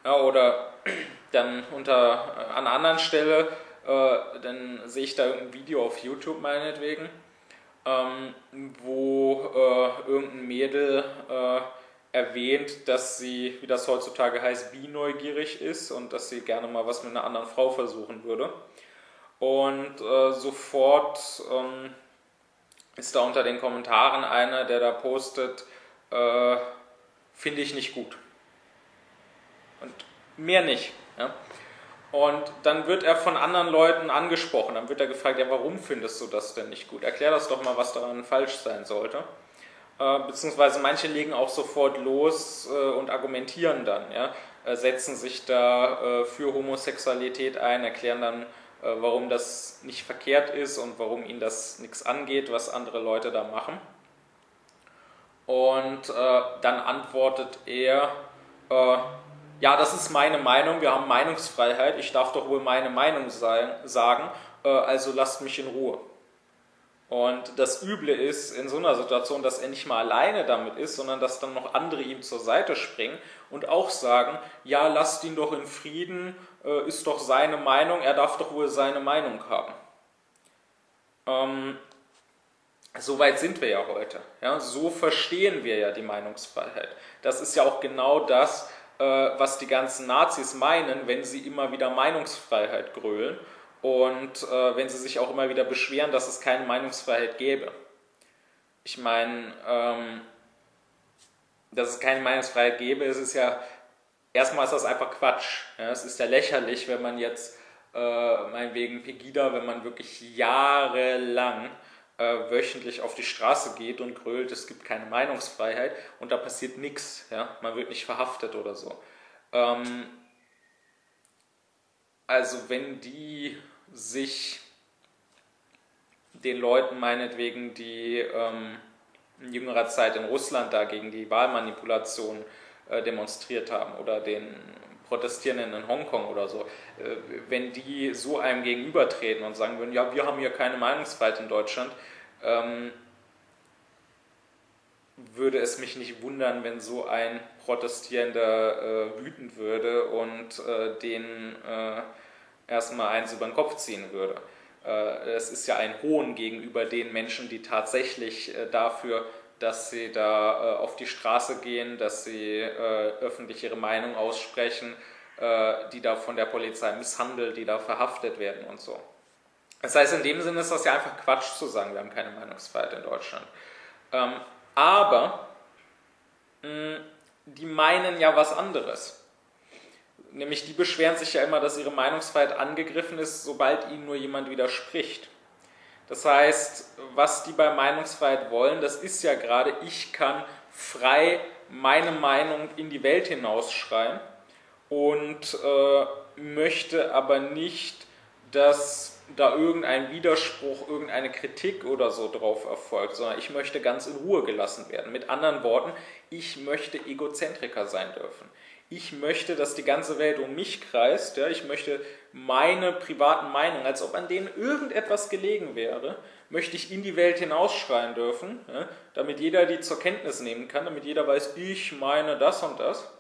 Ja, oder dann unter, äh, an einer anderen Stelle, äh, dann sehe ich da irgendein Video auf YouTube meinetwegen, ähm, wo äh, irgendein Mädel äh, erwähnt, dass sie, wie das heutzutage heißt, bi-neugierig ist und dass sie gerne mal was mit einer anderen Frau versuchen würde. Und äh, sofort ähm, ist da unter den Kommentaren einer, der da postet, äh, finde ich nicht gut mehr nicht. Ja? Und dann wird er von anderen Leuten angesprochen, dann wird er gefragt, ja, warum findest du das denn nicht gut? Erklär das doch mal, was daran falsch sein sollte. Äh, beziehungsweise manche legen auch sofort los äh, und argumentieren dann, ja? Äh, setzen sich da äh, für Homosexualität ein, erklären dann, äh, warum das nicht verkehrt ist und warum ihnen das nichts angeht, was andere Leute da machen. Und äh, dann antwortet er, ja, das ist meine Meinung, wir haben Meinungsfreiheit, ich darf doch wohl meine Meinung sein, sagen, äh, also lasst mich in Ruhe. Und das Üble ist in so einer Situation, dass er nicht mal alleine damit ist, sondern dass dann noch andere ihm zur Seite springen und auch sagen, ja, lasst ihn doch in Frieden, äh, ist doch seine Meinung, er darf doch wohl seine Meinung haben. Ähm, so weit sind wir ja heute. Ja, so verstehen wir ja die Meinungsfreiheit. Das ist ja auch genau das, was die ganzen Nazis meinen, wenn sie immer wieder Meinungsfreiheit grölen und äh, wenn sie sich auch immer wieder beschweren, dass es keine Meinungsfreiheit gäbe. Ich meine, ähm, dass es keine Meinungsfreiheit gäbe, es ist ja, erstmal ist das einfach Quatsch. Ja, es ist ja lächerlich, wenn man jetzt, äh, meinetwegen Pegida, wenn man wirklich jahrelang äh, wöchentlich auf die Straße geht und grölt, es gibt keine Meinungsfreiheit und da passiert nichts, ja? man wird nicht verhaftet oder so. Ähm, also wenn die sich den Leuten meinetwegen, die ähm, in jüngerer Zeit in Russland da gegen die Wahlmanipulation äh, demonstriert haben oder den Protestierenden in Hongkong oder so, äh, wenn die so einem gegenübertreten und sagen würden, ja, wir haben hier keine Meinungsfreiheit in Deutschland, ähm, würde es mich nicht wundern, wenn so ein Protestierender äh, wütend würde und äh, den äh, erstmal eins über den Kopf ziehen würde. Äh, es ist ja ein Hohn gegenüber den Menschen, die tatsächlich äh, dafür dass sie da äh, auf die Straße gehen, dass sie äh, öffentlich ihre Meinung aussprechen, äh, die da von der Polizei misshandelt, die da verhaftet werden und so. Das heißt, in dem Sinne ist das ja einfach Quatsch zu sagen, wir haben keine Meinungsfreiheit in Deutschland. Ähm, aber mh, die meinen ja was anderes. Nämlich die beschweren sich ja immer, dass ihre Meinungsfreiheit angegriffen ist, sobald ihnen nur jemand widerspricht. Das heißt, was die bei Meinungsfreiheit wollen, das ist ja gerade, ich kann frei meine Meinung in die Welt hinausschreien und äh, möchte aber nicht, dass da irgendein Widerspruch, irgendeine Kritik oder so drauf erfolgt, sondern ich möchte ganz in Ruhe gelassen werden. Mit anderen Worten, ich möchte Egozentriker sein dürfen. Ich möchte, dass die ganze Welt um mich kreist. Ja? Ich möchte meine privaten Meinungen, als ob an denen irgendetwas gelegen wäre, möchte ich in die Welt hinausschreien dürfen, ja? damit jeder die zur Kenntnis nehmen kann, damit jeder weiß, ich meine das und das.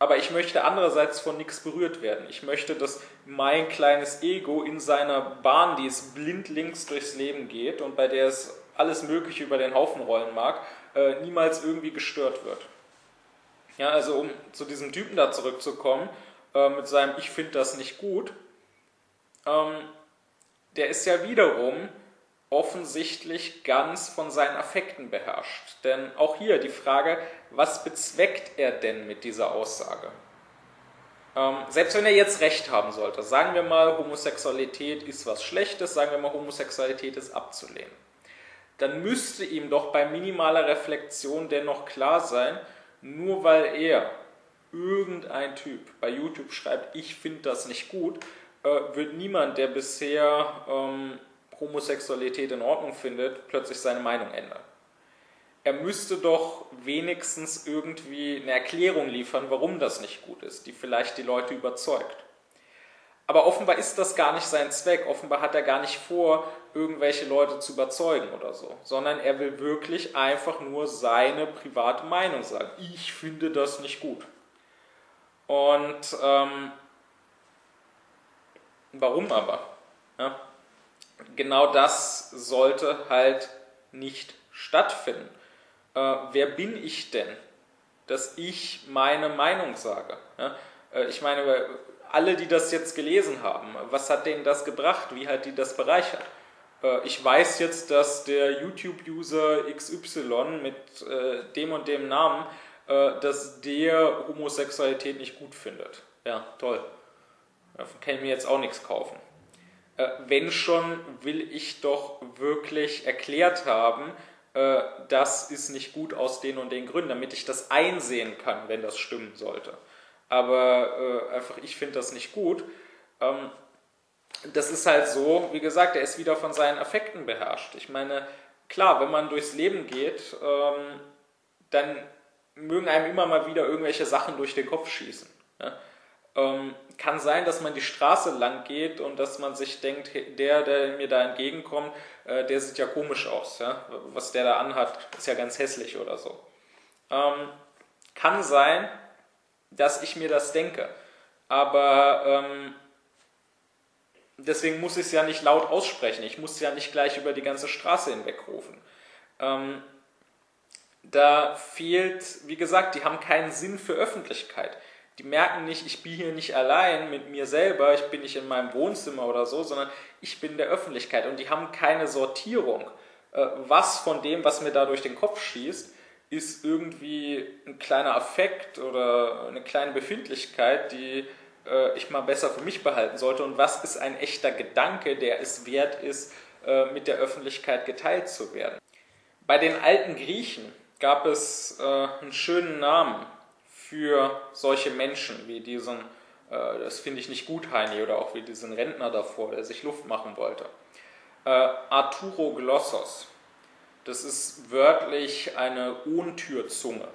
Aber ich möchte andererseits von nichts berührt werden. Ich möchte, dass mein kleines Ego in seiner Bahn, die es blindlings durchs Leben geht und bei der es alles Mögliche über den Haufen rollen mag, äh, niemals irgendwie gestört wird. Ja, also um zu diesem Typen da zurückzukommen, äh, mit seinem Ich finde das nicht gut, ähm, der ist ja wiederum offensichtlich ganz von seinen Affekten beherrscht. Denn auch hier die Frage, was bezweckt er denn mit dieser Aussage? Ähm, selbst wenn er jetzt recht haben sollte, sagen wir mal, Homosexualität ist was Schlechtes, sagen wir mal, Homosexualität ist abzulehnen, dann müsste ihm doch bei minimaler Reflexion dennoch klar sein, nur weil er irgendein Typ bei YouTube schreibt, ich finde das nicht gut, äh, wird niemand, der bisher ähm, Homosexualität in Ordnung findet, plötzlich seine Meinung ändern. Er müsste doch wenigstens irgendwie eine Erklärung liefern, warum das nicht gut ist, die vielleicht die Leute überzeugt. Aber offenbar ist das gar nicht sein Zweck. Offenbar hat er gar nicht vor, irgendwelche Leute zu überzeugen oder so, sondern er will wirklich einfach nur seine private Meinung sagen. Ich finde das nicht gut. Und ähm, warum aber? Ja, genau das sollte halt nicht stattfinden. Äh, wer bin ich denn, dass ich meine Meinung sage? Ja, äh, ich meine, alle, die das jetzt gelesen haben, was hat denen das gebracht? Wie hat die das bereichert? Äh, ich weiß jetzt, dass der YouTube-User XY mit äh, dem und dem Namen, äh, dass der Homosexualität nicht gut findet. Ja, toll. Davon kann ich mir jetzt auch nichts kaufen. Wenn schon, will ich doch wirklich erklärt haben, das ist nicht gut aus den und den Gründen, damit ich das einsehen kann, wenn das stimmen sollte. Aber einfach, ich finde das nicht gut. Ähm, das ist halt so, wie gesagt, er ist wieder von seinen Affekten beherrscht. Ich meine, klar, wenn man durchs Leben geht, ähm, dann mögen einem immer mal wieder irgendwelche Sachen durch den Kopf schießen. Ja? Ähm, kann sein, dass man die Straße lang geht und dass man sich denkt, der, der mir da entgegenkommt, äh, der sieht ja komisch aus. Ja? Was der da anhat, ist ja ganz hässlich oder so. Ähm, kann sein, dass ich mir das denke. Aber ähm, deswegen muss ich es ja nicht laut aussprechen. Ich muss es ja nicht gleich über die ganze Straße hinweg rufen. Ähm, da fehlt, wie gesagt, die haben keinen Sinn für Öffentlichkeit. Die merken nicht, ich bin hier nicht allein mit mir selber, ich bin nicht in meinem Wohnzimmer oder so, sondern ich bin der Öffentlichkeit. Und die haben keine Sortierung. Äh, was von dem, was mir da durch den Kopf schießt, ist irgendwie ein kleiner Affekt oder eine kleine Befindlichkeit, die äh, ich mal besser für mich behalten sollte und was ist ein echter Gedanke, der es wert ist, äh, mit der Öffentlichkeit geteilt zu werden. Bei den alten Griechen gab es äh, einen schönen Namen für solche Menschen wie diesen, äh, das finde ich nicht gut, Heini, oder auch wie diesen Rentner davor, der sich Luft machen wollte. Äh, Arturo Glossos. Das ist wörtlich eine Ohntürzunge.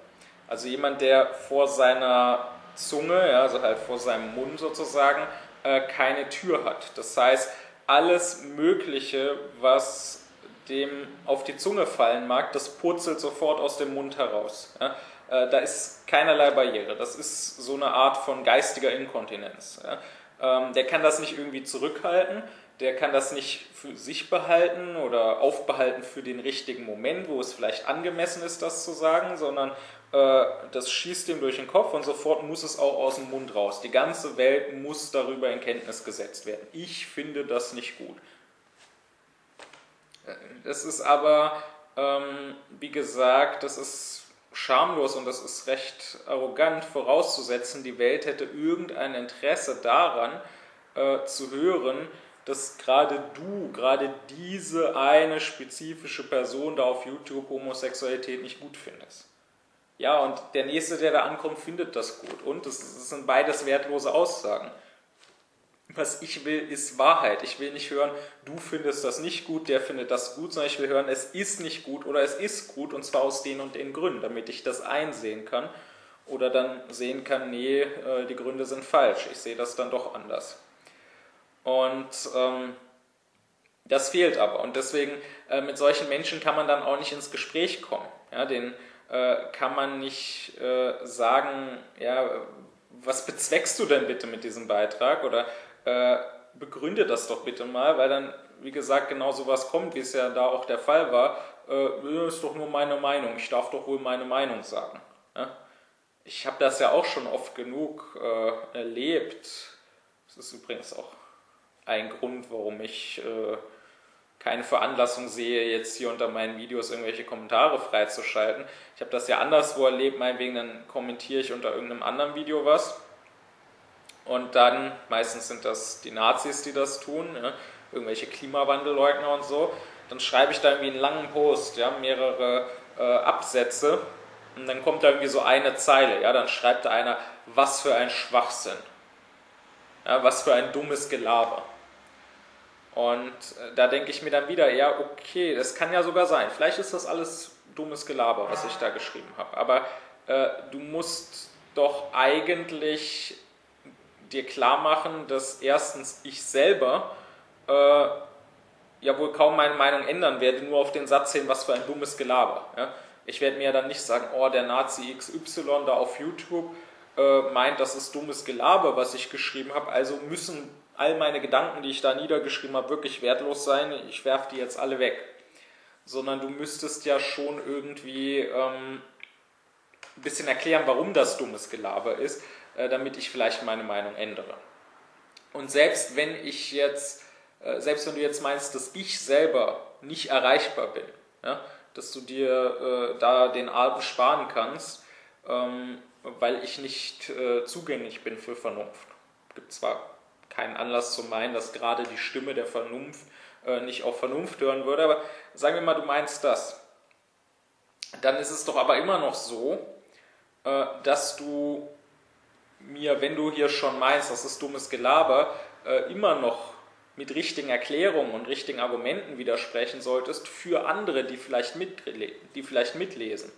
Also jemand, der vor seiner Zunge, ja, also halt vor seinem Mund sozusagen, äh, keine Tür hat. Das heißt, alles Mögliche, was dem auf die Zunge fallen mag, das purzelt sofort aus dem Mund heraus. Ja. Äh, da ist keinerlei Barriere. Das ist so eine Art von geistiger Inkontinenz. Ja. Ähm, der kann das nicht irgendwie zurückhalten, der kann das nicht für sich behalten oder aufbehalten für den richtigen Moment, wo es vielleicht angemessen ist, das zu sagen, sondern äh, das schießt ihm durch den Kopf und sofort muss es auch aus dem Mund raus. Die ganze Welt muss darüber in Kenntnis gesetzt werden. Ich finde das nicht gut. Äh, das ist aber, ähm, wie gesagt, das ist schamlos und das ist recht arrogant vorauszusetzen, die Welt hätte irgendein Interesse daran äh, zu hören, dass gerade du, gerade diese eine spezifische Person da auf YouTube Homosexualität nicht gut findest. Ja, und der Nächste, der da ankommt, findet das gut. Und das, das sind beides wertlose Aussagen. Was ich will, ist Wahrheit. Ich will nicht hören, du findest das nicht gut, der findet das gut, sondern ich will hören, es ist nicht gut oder es ist gut und zwar aus den und den Gründen, damit ich das einsehen kann oder dann sehen kann, nee, äh, die Gründe sind falsch. Ich sehe das dann doch anders. Und ähm, das fehlt aber. Und deswegen, äh, mit solchen Menschen kann man dann auch nicht ins Gespräch kommen. Ja, den äh, kann man nicht äh, sagen, ja, was bezweckst du denn bitte mit diesem Beitrag oder äh, begründe das doch bitte mal, weil dann, wie gesagt, genau sowas kommt, wie es ja da auch der Fall war, äh, ist doch nur meine Meinung, ich darf doch wohl meine Meinung sagen. Ja? ich habe das ja auch schon oft genug äh, erlebt. Das ist übrigens auch ein Grund, warum ich äh, keine Veranlassung sehe, jetzt hier unter meinen Videos irgendwelche Kommentare freizuschalten. Ich habe das ja anderswo erlebt, meinetwegen, dann kommentiere ich unter irgendeinem anderen Video was. Und dann, meistens sind das die Nazis, die das tun, ja, irgendwelche Klimawandelleugner und so. Dann schreibe ich da irgendwie einen langen Post, ja, mehrere äh, Absätze. Und dann kommt da irgendwie so eine Zeile, ja, dann schreibt da einer, was für ein Schwachsinn. Ja, was für ein dummes Gelaber. Und äh, da denke ich mir dann wieder, ja, okay, das kann ja sogar sein. Vielleicht ist das alles dummes Gelaber, was ich da geschrieben habe. Aber äh, du musst doch eigentlich dir klar machen, dass erstens ich selber äh, ja wohl kaum meine Meinung ändern werde, nur auf den Satz hin, was für ein dummes Gelaber. Ja? Ich werde mir ja dann nicht sagen, oh, der Nazi XY da auf YouTube äh, meint, das ist dummes Gelaber, was ich geschrieben habe, also müssen all meine Gedanken, die ich da niedergeschrieben habe, wirklich wertlos sein, ich werfe die jetzt alle weg. Sondern du müsstest ja schon irgendwie ähm, ein bisschen erklären, warum das dummes Gelaber ist, äh, damit ich vielleicht meine Meinung ändere. Und selbst wenn ich jetzt, äh, selbst wenn du jetzt meinst, dass ich selber nicht erreichbar bin, ja, dass du dir äh, da den Abend sparen kannst, ähm, weil ich nicht äh, zugänglich bin für Vernunft. Es gibt zwar keinen Anlass zu meinen, dass gerade die Stimme der Vernunft äh, nicht auf Vernunft hören würde. Aber sagen wir mal, du meinst das. Dann ist es doch aber immer noch so, äh, dass du mir, wenn du hier schon meinst, das ist dummes Gelaber, äh, immer noch mit richtigen Erklärungen und richtigen Argumenten widersprechen solltest für andere, die vielleicht, die vielleicht mitlesen,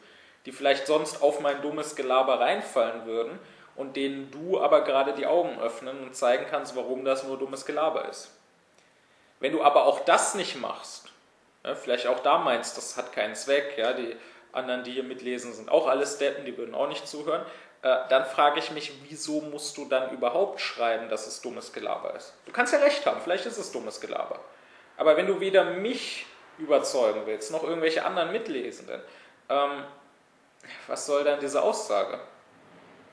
die vielleicht sonst auf mein dummes Gelaber reinfallen würden und denen du aber gerade die Augen öffnen und zeigen kannst, warum das nur dummes Gelaber ist. Wenn du aber auch das nicht machst, ja, vielleicht auch da meinst, das hat keinen Zweck, ja, die anderen, die hier mitlesen, sind auch alles Deppen, die würden auch nicht zuhören, äh, dann frage ich mich, wieso musst du dann überhaupt schreiben, dass es dummes Gelaber ist? Du kannst ja recht haben, vielleicht ist es dummes Gelaber. Aber wenn du weder mich überzeugen willst, noch irgendwelche anderen Mitlesenden, ähm, was soll dann diese Aussage?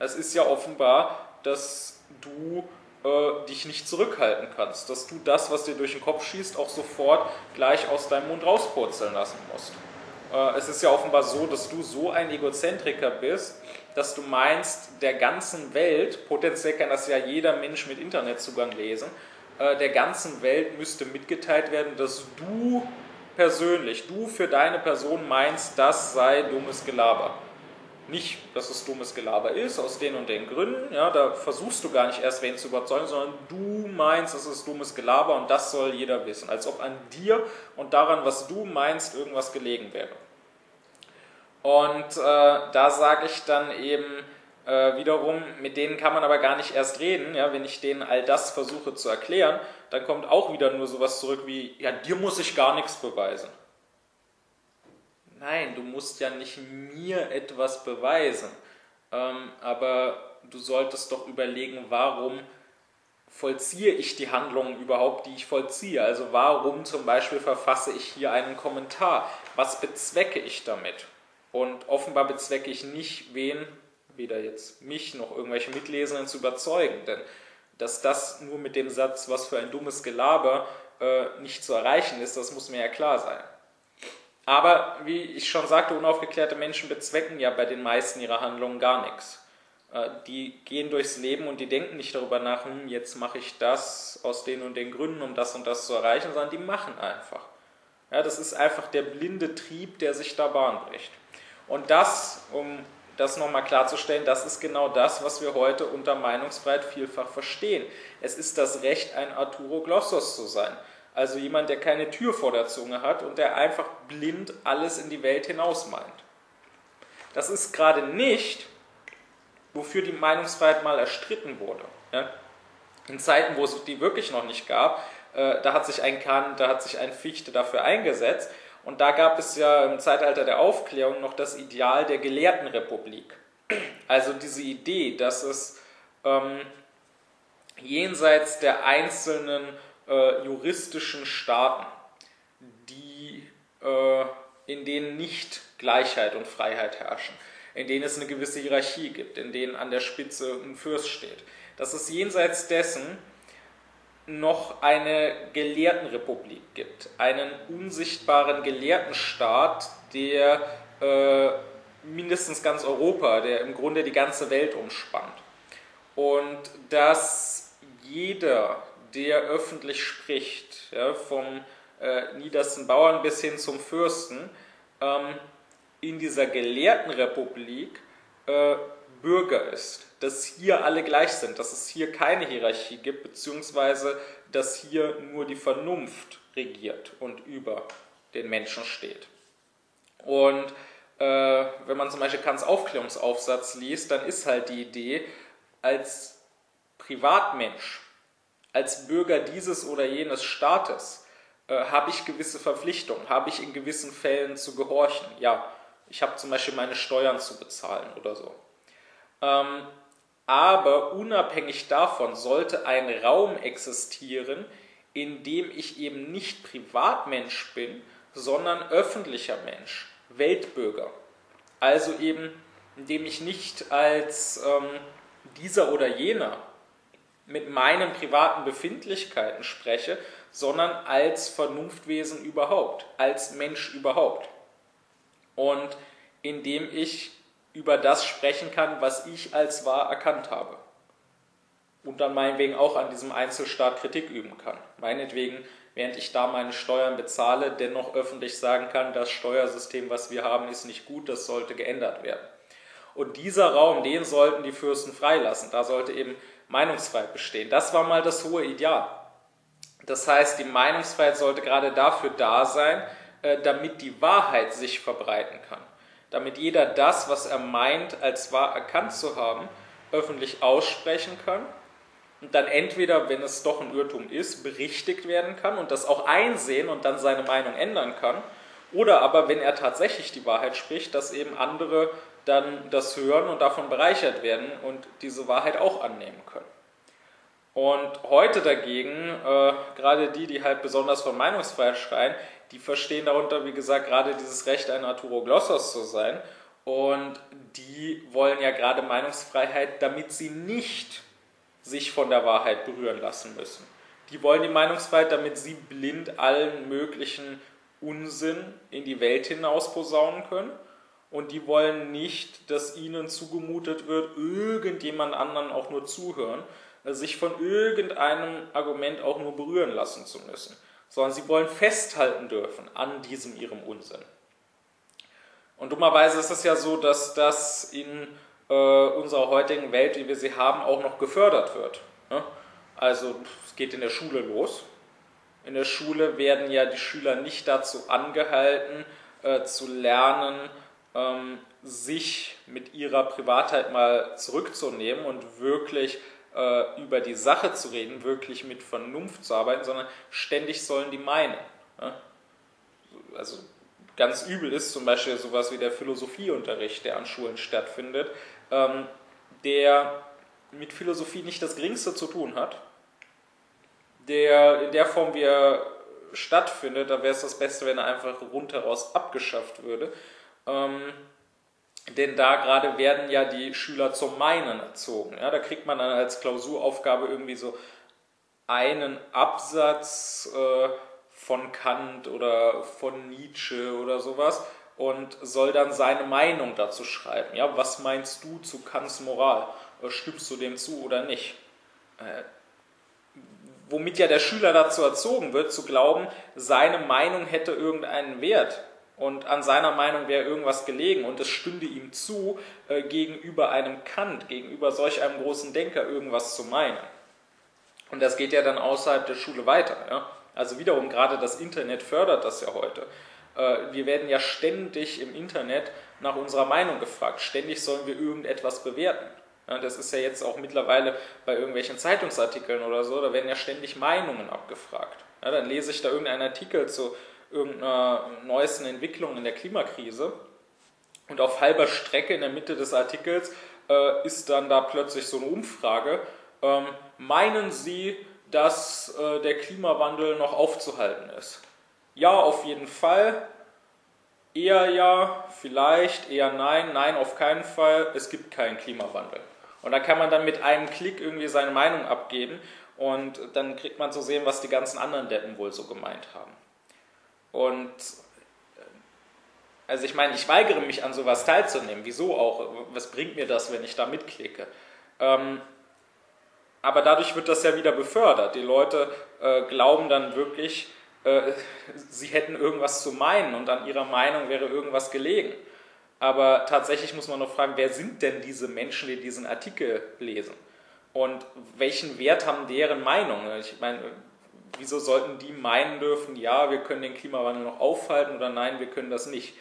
Es ist ja offenbar, dass du äh, dich nicht zurückhalten kannst, dass du das, was dir durch den Kopf schießt, auch sofort gleich aus deinem Mund rauspurzeln lassen musst. Äh, es ist ja offenbar so, dass du so ein Egozentriker bist, dass du meinst, der ganzen Welt, potenziell kann das ja jeder Mensch mit Internetzugang lesen, äh, der ganzen Welt müsste mitgeteilt werden, dass du persönlich, du für deine Person meinst, das sei dummes Gelaber nicht, dass es dummes Gelaber ist, aus den und den Gründen, ja, da versuchst du gar nicht erst wen zu überzeugen, sondern du meinst, es ist dummes Gelaber und das soll jeder wissen, als ob an dir und daran, was du meinst, irgendwas gelegen wäre. Und äh, da sage ich dann eben äh, wiederum, mit denen kann man aber gar nicht erst reden, ja, wenn ich denen all das versuche zu erklären, dann kommt auch wieder nur sowas zurück wie, ja, dir muss ich gar nichts beweisen. Nein, du musst ja nicht mir etwas beweisen, ähm, aber du solltest doch überlegen, warum vollziehe ich die Handlungen überhaupt, die ich vollziehe? Also warum zum Beispiel verfasse ich hier einen Kommentar? Was bezwecke ich damit? Und offenbar bezwecke ich nicht, wen, weder jetzt mich noch irgendwelche Mitlesenden zu überzeugen, denn dass das nur mit dem Satz, was für ein dummes Gelaber, äh, nicht zu erreichen ist, das muss mir ja klar sein. Aber wie ich schon sagte, unaufgeklärte Menschen bezwecken ja bei den meisten ihrer Handlungen gar nichts. Äh, die gehen durchs Leben und die denken nicht darüber nach, hm, jetzt mache ich das aus den und den Gründen, um das und das zu erreichen, sondern die machen einfach. Ja, das ist einfach der blinde Trieb, der sich da Bahn bricht. Und das, um das nochmal klarzustellen, das ist genau das, was wir heute unter Meinungsfreiheit vielfach verstehen. Es ist das Recht, ein Arturo Glossos zu sein. Also jemand, der keine Tür vor der Zunge hat und der einfach blind alles in die Welt hinaus meint. Das ist gerade nicht, wofür die Meinungsfreiheit mal erstritten wurde. Ja? In Zeiten, wo es die wirklich noch nicht gab, äh, da hat sich ein Kant, da hat sich ein Fichte dafür eingesetzt. Und da gab es ja im Zeitalter der Aufklärung noch das Ideal der Gelehrtenrepublik. Also diese Idee, dass es ähm, jenseits der einzelnen äh, juristischen Staaten, die, äh, in denen nicht Gleichheit und Freiheit herrschen, in denen es eine gewisse Hierarchie gibt, in denen an der Spitze ein Fürst steht. Dass es jenseits dessen noch eine Gelehrtenrepublik gibt, einen unsichtbaren Gelehrtenstaat, der äh, mindestens ganz Europa, der im Grunde die ganze Welt umspannt. Und dass jeder, der öffentlich spricht, ja, vom äh, niedersten Bauern bis hin zum Fürsten, ähm, in dieser Gelehrtenrepublik äh, Bürger ist, dass hier alle gleich sind, dass es hier keine Hierarchie gibt, beziehungsweise dass hier nur die Vernunft regiert und über den Menschen steht. Und äh, wenn man zum Beispiel Kants Aufklärungsaufsatz liest, dann ist halt die Idee, als Privatmensch, als Bürger dieses oder jenes Staates, äh, habe ich gewisse Verpflichtungen, habe ich in gewissen Fällen zu gehorchen. Ja, ich habe zum Beispiel meine Steuern zu bezahlen oder so. Ähm, aber unabhängig davon sollte ein Raum existieren, in dem ich eben nicht Privatmensch bin, sondern öffentlicher Mensch, Weltbürger. Also eben, in dem ich nicht als ähm, dieser oder jener mit meinen privaten Befindlichkeiten spreche, sondern als Vernunftwesen überhaupt, als Mensch überhaupt. Und indem ich über das sprechen kann, was ich als wahr erkannt habe. Und dann meinetwegen auch an diesem Einzelstaat Kritik üben kann. Meinetwegen, während ich da meine Steuern bezahle, dennoch öffentlich sagen kann, das Steuersystem, was wir haben, ist nicht gut, das sollte geändert werden. Und dieser Raum, den sollten die Fürsten freilassen. Da sollte eben Meinungsfreiheit bestehen. Das war mal das hohe Ideal. Das heißt, die Meinungsfreiheit sollte gerade dafür da sein, äh, damit die Wahrheit sich verbreiten kann damit jeder das, was er meint, als wahr erkannt zu haben, öffentlich aussprechen kann und dann entweder, wenn es doch ein Irrtum ist, berichtigt werden kann und das auch einsehen und dann seine Meinung ändern kann, oder aber, wenn er tatsächlich die Wahrheit spricht, dass eben andere dann das hören und davon bereichert werden und diese Wahrheit auch annehmen können. Und heute dagegen, äh, gerade die, die halt besonders von Meinungsfreiheit schreien, die verstehen darunter, wie gesagt, gerade dieses Recht, ein Arturoglossos zu sein. Und die wollen ja gerade Meinungsfreiheit, damit sie nicht sich von der Wahrheit berühren lassen müssen. Die wollen die Meinungsfreiheit, damit sie blind allen möglichen Unsinn in die Welt hinaus posaunen können. Und die wollen nicht, dass ihnen zugemutet wird, irgendjemand anderen auch nur zuhören, sich von irgendeinem Argument auch nur berühren lassen zu müssen sondern sie wollen festhalten dürfen an diesem ihrem Unsinn. Und dummerweise ist es ja so, dass das in äh, unserer heutigen Welt, wie wir sie haben, auch noch gefördert wird. Ne? Also es geht in der Schule los. In der Schule werden ja die Schüler nicht dazu angehalten, äh, zu lernen, ähm, sich mit ihrer Privatheit mal zurückzunehmen und wirklich äh, über die Sache zu reden, wirklich mit Vernunft zu arbeiten, sondern ständig sollen die meinen. Ja? Also ganz übel ist zum Beispiel sowas wie der Philosophieunterricht, der an Schulen stattfindet, ähm, der mit Philosophie nicht das Geringste zu tun hat, der in der Form, wie er stattfindet, da wäre es das Beste, wenn er einfach rundheraus abgeschafft würde. Ähm, denn da gerade werden ja die Schüler zum Meinen erzogen. Ja, da kriegt man dann als Klausuraufgabe irgendwie so einen Absatz äh, von Kant oder von Nietzsche oder sowas und soll dann seine Meinung dazu schreiben. Ja, was meinst du zu Kants Moral? Äh, stimmst du dem zu oder nicht? Äh, womit ja der Schüler dazu erzogen wird, zu glauben, seine Meinung hätte irgendeinen Wert und an seiner Meinung wäre irgendwas gelegen und es stünde ihm zu, äh, gegenüber einem Kant, gegenüber solch einem großen Denker irgendwas zu meinen. Und das geht ja dann außerhalb der Schule weiter. Ja? Also wiederum, gerade das Internet fördert das ja heute. Äh, wir werden ja ständig im Internet nach unserer Meinung gefragt. Ständig sollen wir irgendetwas bewerten. Ja, das ist ja jetzt auch mittlerweile bei irgendwelchen Zeitungsartikeln oder so, da werden ja ständig Meinungen abgefragt. Ja, dann lese ich da irgendeinen Artikel zu irgendeiner neuesten Entwicklung in der Klimakrise. Und auf halber Strecke in der Mitte des Artikels äh, ist dann da plötzlich so eine Umfrage. Ähm, meinen Sie, dass äh, der Klimawandel noch aufzuhalten ist? Ja, auf jeden Fall. eher ja, vielleicht, eher nein, nein, auf keinen Fall, es gibt keinen Klimawandel. Und da kann man dann mit einem Klick irgendwie seine Meinung abgeben und dann kriegt man zu sehen, was die ganzen anderen Deppen wohl so gemeint haben. Und äh, also ich meine, ich weigere mich an sowas teilzunehmen. Wieso auch? Was bringt mir das, wenn ich da mitklicke? Ähm, aber dadurch wird das ja wieder befördert. Die Leute äh, glauben dann wirklich, äh, sie hätten irgendwas zu meinen und an ihrer Meinung wäre irgendwas gelegen. Aber tatsächlich muss man noch fragen, wer sind denn diese Menschen, die diesen Artikel lesen? Und welchen Wert haben deren Meinungen? Ich meine, wieso sollten die meinen dürfen, ja, wir können den Klimawandel noch aufhalten oder nein, wir können das nicht?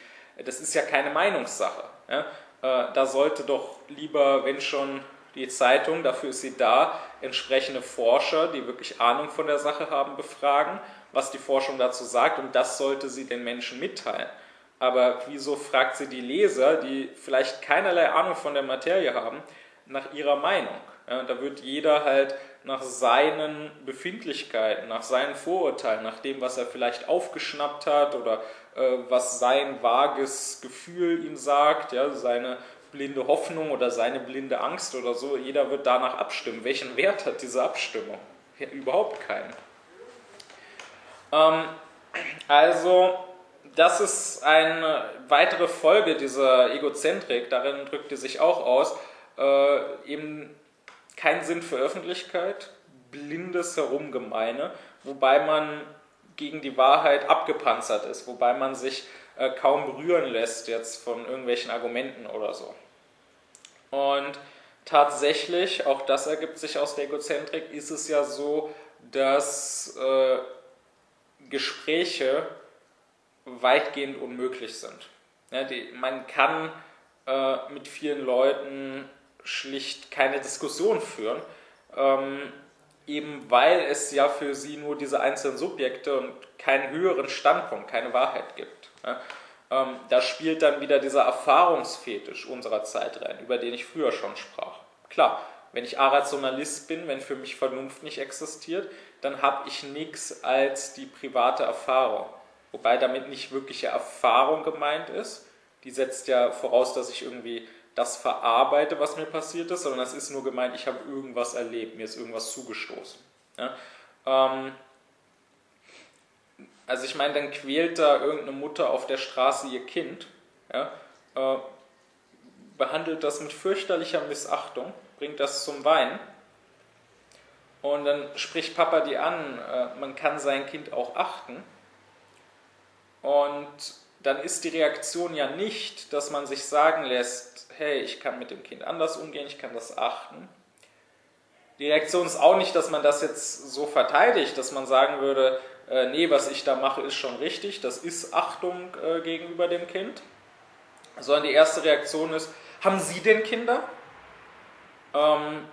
Das ist ja keine Meinungssache. Ja? Äh, da sollte doch lieber, wenn schon die Zeitung, dafür ist sie da, entsprechende Forscher, die wirklich Ahnung von der Sache haben, befragen, was die Forschung dazu sagt und das sollte sie den Menschen mitteilen. Aber wieso fragt sie die Leser, die vielleicht keinerlei Ahnung von der Materie haben, nach ihrer Meinung? Ja, da wird jeder halt nach seinen Befindlichkeiten, nach seinen Vorurteilen, nach dem, was er vielleicht aufgeschnappt hat oder äh, was sein vages Gefühl ihm sagt, ja, seine blinde Hoffnung oder seine blinde Angst oder so, jeder wird danach abstimmen. Welchen Wert hat diese Abstimmung? Ja, überhaupt keinen. Ähm, also, das ist eine weitere Folge dieser Egozentrik, darin drückt die sich auch aus, äh, eben kein Sinn für Öffentlichkeit, blindes Herumgemeine, wobei man gegen die Wahrheit abgepanzert ist, wobei man sich äh, kaum berühren lässt jetzt von irgendwelchen Argumenten oder so. Und tatsächlich, auch das ergibt sich aus der Egozentrik, ist es ja so, dass äh, Gespräche weitgehend unmöglich sind. Ja, die, man kann äh, mit vielen Leuten schlicht keine Diskussion führen, ähm, eben weil es ja für sie nur diese einzelnen Subjekte und keinen höheren Standpunkt, keine Wahrheit gibt. Ja? Ähm, da spielt dann wieder dieser Erfahrungsfetisch unserer Zeit rein, über den ich früher schon sprach. Klar, wenn ich Arationalist bin, wenn für mich Vernunft nicht existiert, dann habe ich nichts als die private Erfahrung. Wobei damit nicht wirkliche Erfahrung gemeint ist. Die setzt ja voraus, dass ich irgendwie das verarbeite, was mir passiert ist, sondern es ist nur gemeint, ich habe irgendwas erlebt, mir ist irgendwas zugestoßen. Ja? Ähm, also ich meine, dann quält da irgendeine Mutter auf der Straße ihr Kind, ja, äh, behandelt das mit fürchterlicher Missachtung, bringt das zum Weinen und dann spricht Papa die an, äh, man kann sein Kind auch achten und dann ist die Reaktion ja nicht, dass man sich sagen lässt, hey, ich kann mit dem Kind anders umgehen, ich kann das achten. Die Reaktion ist auch nicht, dass man das jetzt so verteidigt, dass man sagen würde, äh, nee, was ich da mache, ist schon richtig, das ist Achtung äh, gegenüber dem Kind, sondern die erste Reaktion ist, haben Sie denn Kinder? Ähm,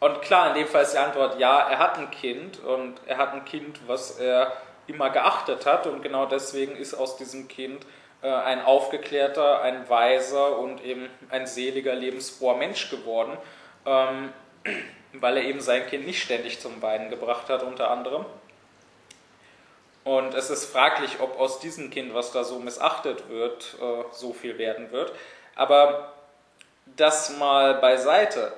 und klar, in dem Fall ist die Antwort ja, er hat ein Kind und er hat ein Kind, was er immer geachtet hat und genau deswegen ist aus diesem Kind äh, ein aufgeklärter, ein weiser und eben ein seliger, lebensfroher Mensch geworden, ähm, weil er eben sein Kind nicht ständig zum Weinen gebracht hat, unter anderem. Und es ist fraglich, ob aus diesem Kind, was da so missachtet wird, äh, so viel werden wird. Aber das mal beiseite.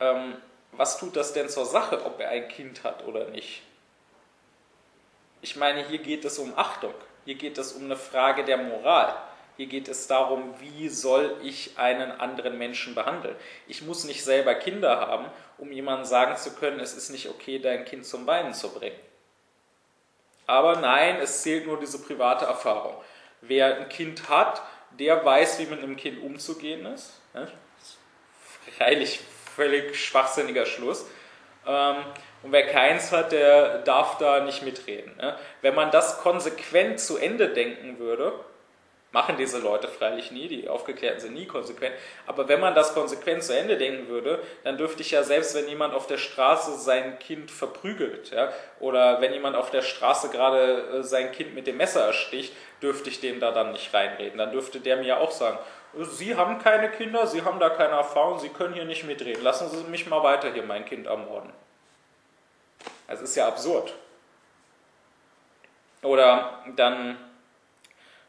Ähm, was tut das denn zur Sache, ob er ein Kind hat oder nicht? Ich meine, hier geht es um Achtung. Hier geht es um eine Frage der Moral. Hier geht es darum, wie soll ich einen anderen Menschen behandeln. Ich muss nicht selber Kinder haben, um jemandem sagen zu können, es ist nicht okay, dein Kind zum Weinen zu bringen. Aber nein, es zählt nur diese private Erfahrung. Wer ein Kind hat, der weiß, wie mit einem Kind umzugehen ist. Freilich völlig schwachsinniger Schluss. Und wer keins hat, der darf da nicht mitreden. Wenn man das konsequent zu Ende denken würde, Machen diese Leute freilich nie, die Aufgeklärten sind nie konsequent. Aber wenn man das konsequent zu Ende denken würde, dann dürfte ich ja selbst, wenn jemand auf der Straße sein Kind verprügelt, ja, oder wenn jemand auf der Straße gerade äh, sein Kind mit dem Messer ersticht, dürfte ich dem da dann nicht reinreden. Dann dürfte der mir auch sagen, Sie haben keine Kinder, Sie haben da keine Erfahrung, Sie können hier nicht mitreden. Lassen Sie mich mal weiter hier mein Kind ermorden. Das ist ja absurd. Oder dann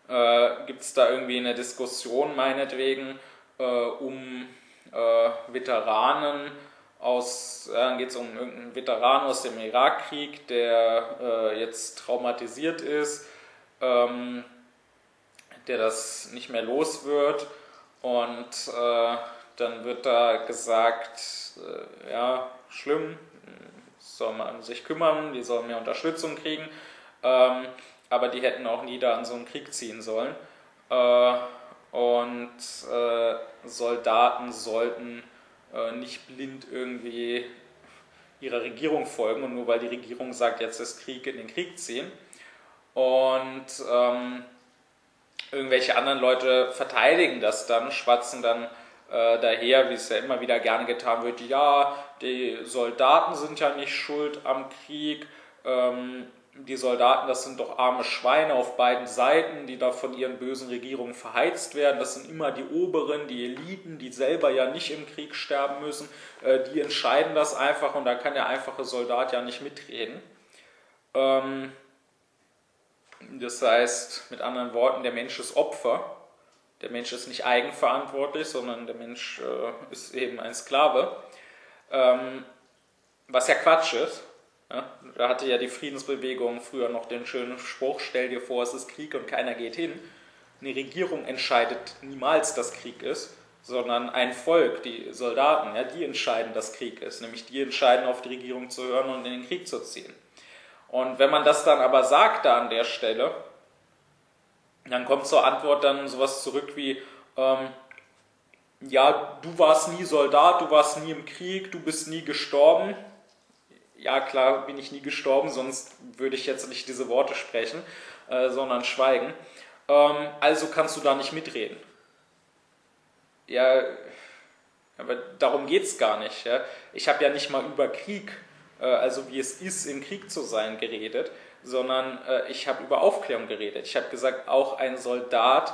äh, gibt es da irgendwie eine Diskussion meinetwegen äh, um äh, Veteranen aus, dann geht es um irgendeinen Veteran aus dem Irakkrieg, der äh, jetzt traumatisiert ist, ähm, der das nicht mehr los wird und äh, dann wird da gesagt, äh, ja, schlimm, soll man sich kümmern, die sollen mehr Unterstützung kriegen, ähm, aber die hätten auch nie da an so einen Krieg ziehen sollen. Äh, und äh, Soldaten sollten äh, nicht blind irgendwie ihrer Regierung folgen und nur weil die Regierung sagt, jetzt ist Krieg, in den Krieg ziehen. Und ähm, irgendwelche anderen Leute verteidigen das dann, schwatzen dann äh, daher, wie es ja immer wieder gerne getan wird, ja, die Soldaten sind ja nicht schuld am Krieg, ähm, die Soldaten, das sind doch arme Schweine auf beiden Seiten, die da von ihren bösen Regierungen verheizt werden. Das sind immer die Oberen, die Eliten, die selber ja nicht im Krieg sterben müssen. Äh, die entscheiden das einfach und da kann der einfache Soldat ja nicht mitreden. Ähm, das heißt, mit anderen Worten, der Mensch ist Opfer. Der Mensch ist nicht eigenverantwortlich, sondern der Mensch äh, ist eben ein Sklave. Ähm, was ja Quatsch ist ja, da hatte ja die Friedensbewegung früher noch den schönen Spruch, stell dir vor, es ist Krieg und keiner geht hin. Eine Regierung entscheidet niemals, dass Krieg ist, sondern ein Volk, die Soldaten, ja, die entscheiden, dass Krieg ist. Nämlich die entscheiden, auf die Regierung zu hören und in den Krieg zu ziehen. Und wenn man das dann aber sagt da an der Stelle, dann kommt zur Antwort dann sowas zurück wie, ähm, ja, du warst nie Soldat, du warst nie im Krieg, du bist nie gestorben, ja klar bin ich nie gestorben, sonst würde ich jetzt nicht diese Worte sprechen, äh, sondern schweigen. Ähm, also kannst du da nicht mitreden. Ja, aber darum geht es gar nicht. Ja? Ich habe ja nicht mal über Krieg, äh, also wie es ist, im Krieg zu sein, geredet, sondern äh, ich habe über Aufklärung geredet. Ich habe gesagt, auch ein Soldat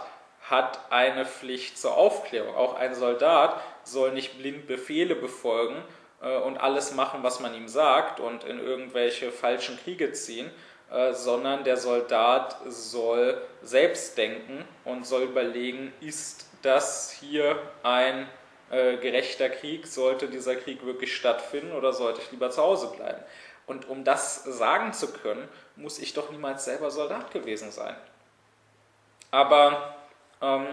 hat eine Pflicht zur Aufklärung. Auch ein Soldat soll nicht blind Befehle befolgen, äh, und alles machen, was man ihm sagt und in irgendwelche falschen Kriege ziehen, äh, sondern der Soldat soll selbst denken und soll überlegen, ist das hier ein äh, gerechter Krieg? Sollte dieser Krieg wirklich stattfinden oder sollte ich lieber zu Hause bleiben? Und um das sagen zu können, muss ich doch niemals selber Soldat gewesen sein. Aber ähm,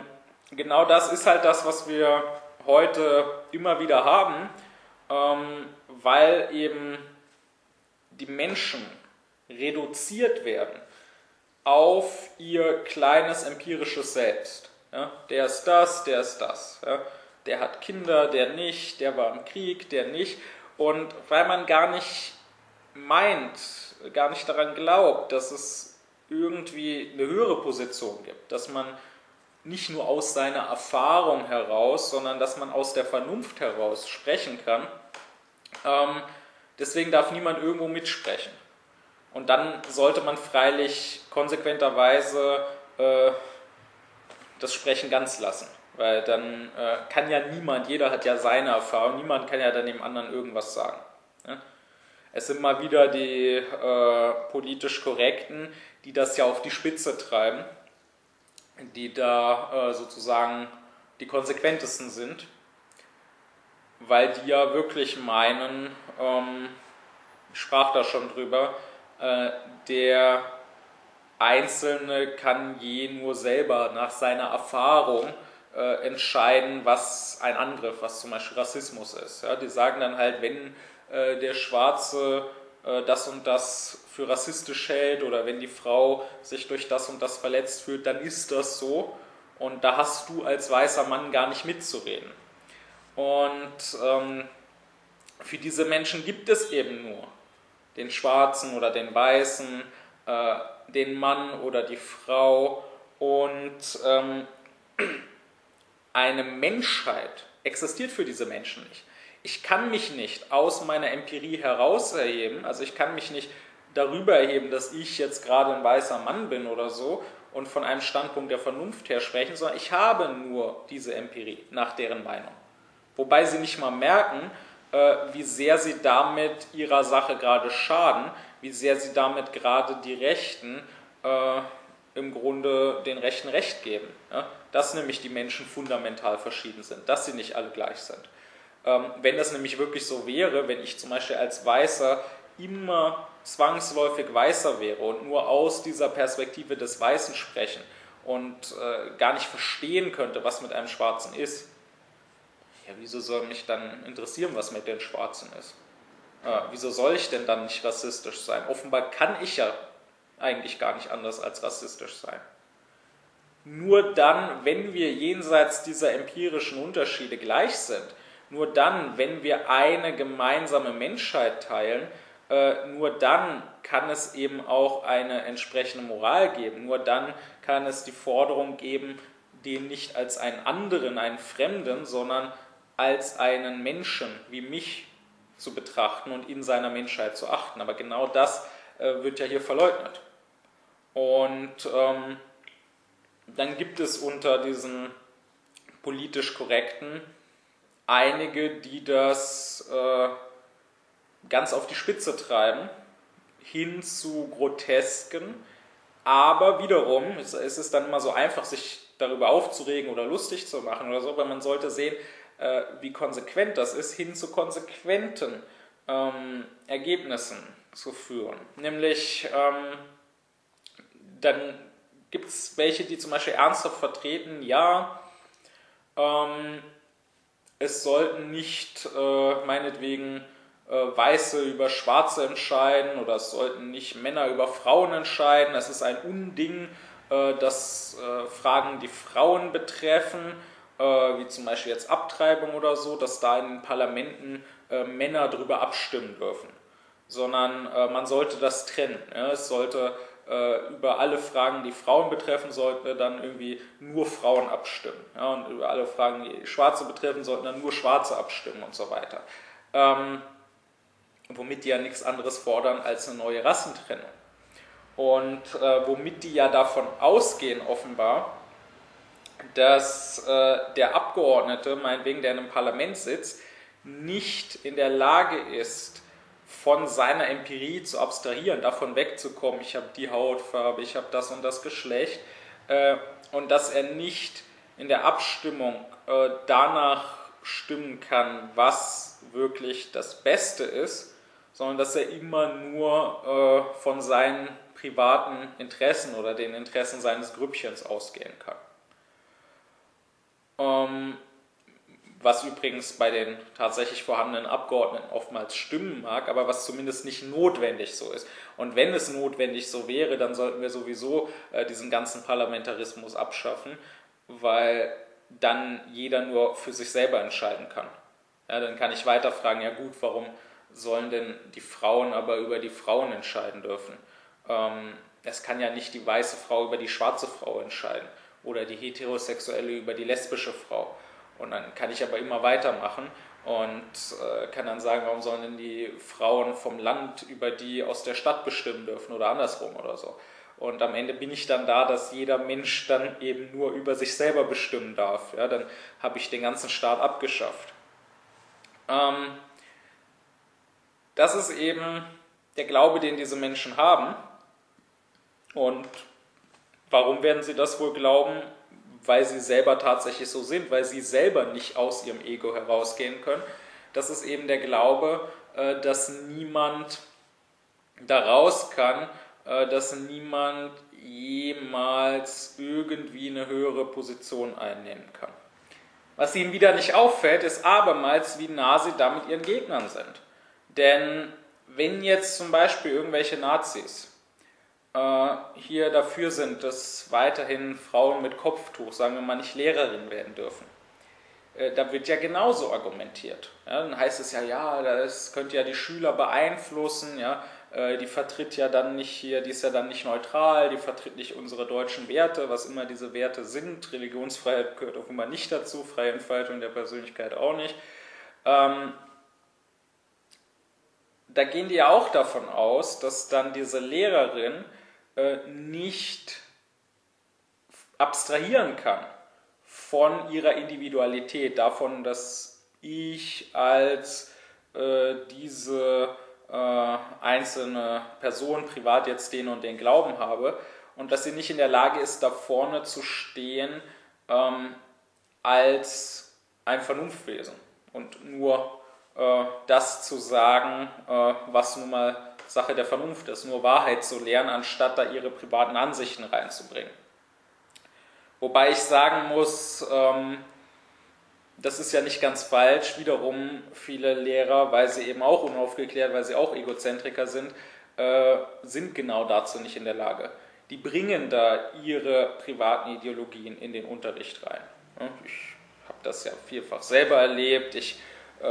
genau das ist halt das, was wir heute immer wieder haben, ähm, weil eben die Menschen reduziert werden auf ihr kleines empirisches Selbst. Ja, der ist das, der ist das. Ja, der hat Kinder, der nicht, der war im Krieg, der nicht. Und weil man gar nicht meint, gar nicht daran glaubt, dass es irgendwie eine höhere Position gibt, dass man nicht nur aus seiner Erfahrung heraus, sondern dass man aus der Vernunft heraus sprechen kann, ähm, deswegen darf niemand irgendwo mitsprechen. Und dann sollte man freilich konsequenterweise äh, das Sprechen ganz lassen. Weil dann äh, kann ja niemand, jeder hat ja seine Erfahrung, niemand kann ja dann dem anderen irgendwas sagen. Ja? Es sind mal wieder die äh, politisch Korrekten, die das ja auf die Spitze treiben, die da äh, sozusagen die konsequentesten sind weil die ja wirklich meinen, ähm, ich sprach da schon drüber, äh, der Einzelne kann je nur selber nach seiner Erfahrung äh, entscheiden, was ein Angriff, was zum Beispiel Rassismus ist. Ja, die sagen dann halt, wenn äh, der Schwarze äh, das und das für rassistisch hält oder wenn die Frau sich durch das und das verletzt fühlt, dann ist das so und da hast du als weißer Mann gar nicht mitzureden. Und ähm, für diese Menschen gibt es eben nur den Schwarzen oder den Weißen, äh, den Mann oder die Frau. Und ähm, eine Menschheit existiert für diese Menschen nicht. Ich kann mich nicht aus meiner Empirie heraus erheben, also ich kann mich nicht darüber erheben, dass ich jetzt gerade ein weißer Mann bin oder so und von einem Standpunkt der Vernunft her sprechen, sondern ich habe nur diese Empirie nach deren Meinung. Wobei sie nicht mal merken, äh, wie sehr sie damit ihrer Sache gerade schaden, wie sehr sie damit gerade die Rechten äh, im Grunde den Rechten Recht geben. Ja? Dass nämlich die Menschen fundamental verschieden sind, dass sie nicht alle gleich sind. Ähm, wenn das nämlich wirklich so wäre, wenn ich zum Beispiel als Weißer immer zwangsläufig weißer wäre und nur aus dieser Perspektive des Weißen sprechen und äh, gar nicht verstehen könnte, was mit einem Schwarzen ist, ja, wieso soll mich dann interessieren, was mit den Schwarzen ist? Äh, wieso soll ich denn dann nicht rassistisch sein? Offenbar kann ich ja eigentlich gar nicht anders als rassistisch sein. Nur dann, wenn wir jenseits dieser empirischen Unterschiede gleich sind, nur dann, wenn wir eine gemeinsame Menschheit teilen, äh, nur dann kann es eben auch eine entsprechende Moral geben. Nur dann kann es die Forderung geben, den nicht als einen anderen, einen Fremden, sondern als einen Menschen wie mich zu betrachten und in seiner Menschheit zu achten. Aber genau das äh, wird ja hier verleugnet. Und ähm, dann gibt es unter diesen politisch korrekten einige, die das äh, ganz auf die Spitze treiben, hin zu grotesken. Aber wiederum ist, es dann immer so einfach, sich darüber aufzuregen oder lustig zu machen oder so, weil man sollte sehen, äh, wie konsequent das ist, hin zu konsequenten ähm, Ergebnissen zu führen. Nämlich ähm, dann gibt es welche, die zum Beispiel ernsthaft vertreten, ja, ähm, es sollten nicht äh, meinetwegen äh, Weiße über Schwarze entscheiden oder es sollten nicht Männer über Frauen entscheiden. Es ist ein Unding, äh, dass äh, Fragen, die Frauen betreffen, äh, wie zum Beispiel jetzt Abtreibung oder so, dass da in den Parlamenten äh, Männer darüber abstimmen dürfen. Sondern man sollte das trennen. Ja? Es sollte äh, über alle Fragen, die Frauen betreffen, sollten dann irgendwie nur Frauen abstimmen. Ja, und über alle Fragen, die Schwarze betreffen, sollten dann nur Schwarze abstimmen und so weiter. Ähm, womit die ja nichts anderes fordern als eine neue Rassentrennung. Und äh, womit die ja davon ausgehen, offenbar, dass äh, der Abgeordnete, meinetwegen, der in einem Parlament sitzt, nicht in der Lage ist, von seiner Empirie zu abstrahieren, davon wegzukommen, ich habe die Hautfarbe, ich habe das und das Geschlecht, äh, und dass er nicht in der Abstimmung äh, danach stimmen kann, was wirklich das Beste ist, sondern dass er immer nur äh, von seinen privaten Interessen oder den Interessen seines Grüppchens ausgehen kann. Ähm, was übrigens bei den tatsächlich vorhandenen Abgeordneten oftmals stimmen mag, aber was zumindest nicht notwendig so ist. Und wenn es notwendig so wäre, dann sollten wir sowieso äh, diesen ganzen Parlamentarismus abschaffen, weil dann jeder nur für sich selber entscheiden kann. Ja, dann kann ich weiter fragen, ja gut, warum sollen denn die Frauen aber über die Frauen entscheiden dürfen? Ähm, es kann ja nicht die weiße Frau über die schwarze Frau entscheiden oder die heterosexuelle über die lesbische Frau und dann kann ich aber immer weitermachen und äh, kann dann sagen, warum sollen denn die Frauen vom Land über die aus der Stadt bestimmen dürfen oder andersrum oder so. Und am Ende bin ich dann da, dass jeder Mensch dann eben nur über sich selber bestimmen darf. Ja, dann habe ich den ganzen Staat abgeschafft. Ähm, das ist eben der Glaube, den diese Menschen haben. Und warum werden sie das wohl glauben? Weil sie selber tatsächlich so sind, weil sie selber nicht aus ihrem Ego herausgehen können. Das ist eben der Glaube, äh, dass niemand daraus kann, äh, dass niemand jemals irgendwie eine höhere Position einnehmen kann. Was ihnen wieder nicht auffällt, ist abermals, wie nah sie da mit ihren Gegnern sind. Denn wenn jetzt zum Beispiel irgendwelche Nazis hier dafür sind, dass weiterhin Frauen mit Kopftuch, sagen wir mal, nicht Lehrerin werden dürfen. Äh, da wird ja genauso argumentiert. Ja, dann heißt es ja, ja, das könnte ja die Schüler beeinflussen, ja, äh, die vertritt ja dann nicht hier, die ist ja dann nicht neutral, die vertritt nicht unsere deutschen Werte, was immer diese Werte sind. Religionsfreiheit gehört auch immer nicht dazu, freie Entfaltung der Persönlichkeit auch nicht. Ähm, da gehen die ja auch davon aus, dass dann diese Lehrerin äh, nicht abstrahieren kann von ihrer Individualität, davon, dass ich als äh, diese äh, einzelne Person privat jetzt den und den Glauben habe und dass sie nicht in der Lage ist, da vorne zu stehen ähm, als ein Vernunftwesen und nur äh, das zu sagen, äh, was nun mal Sache der Vernunft ist, nur Wahrheit zu lehren, anstatt da ihre privaten Ansichten reinzubringen. Wobei ich sagen muss, ähm, das ist ja nicht ganz falsch. Wiederum viele Lehrer, weil sie eben auch unaufgeklärt, weil sie auch Egozentriker sind, äh, sind genau dazu nicht in der Lage. Die bringen da ihre privaten Ideologien in den Unterricht rein. Ich habe das ja vielfach selber erlebt. Ich äh,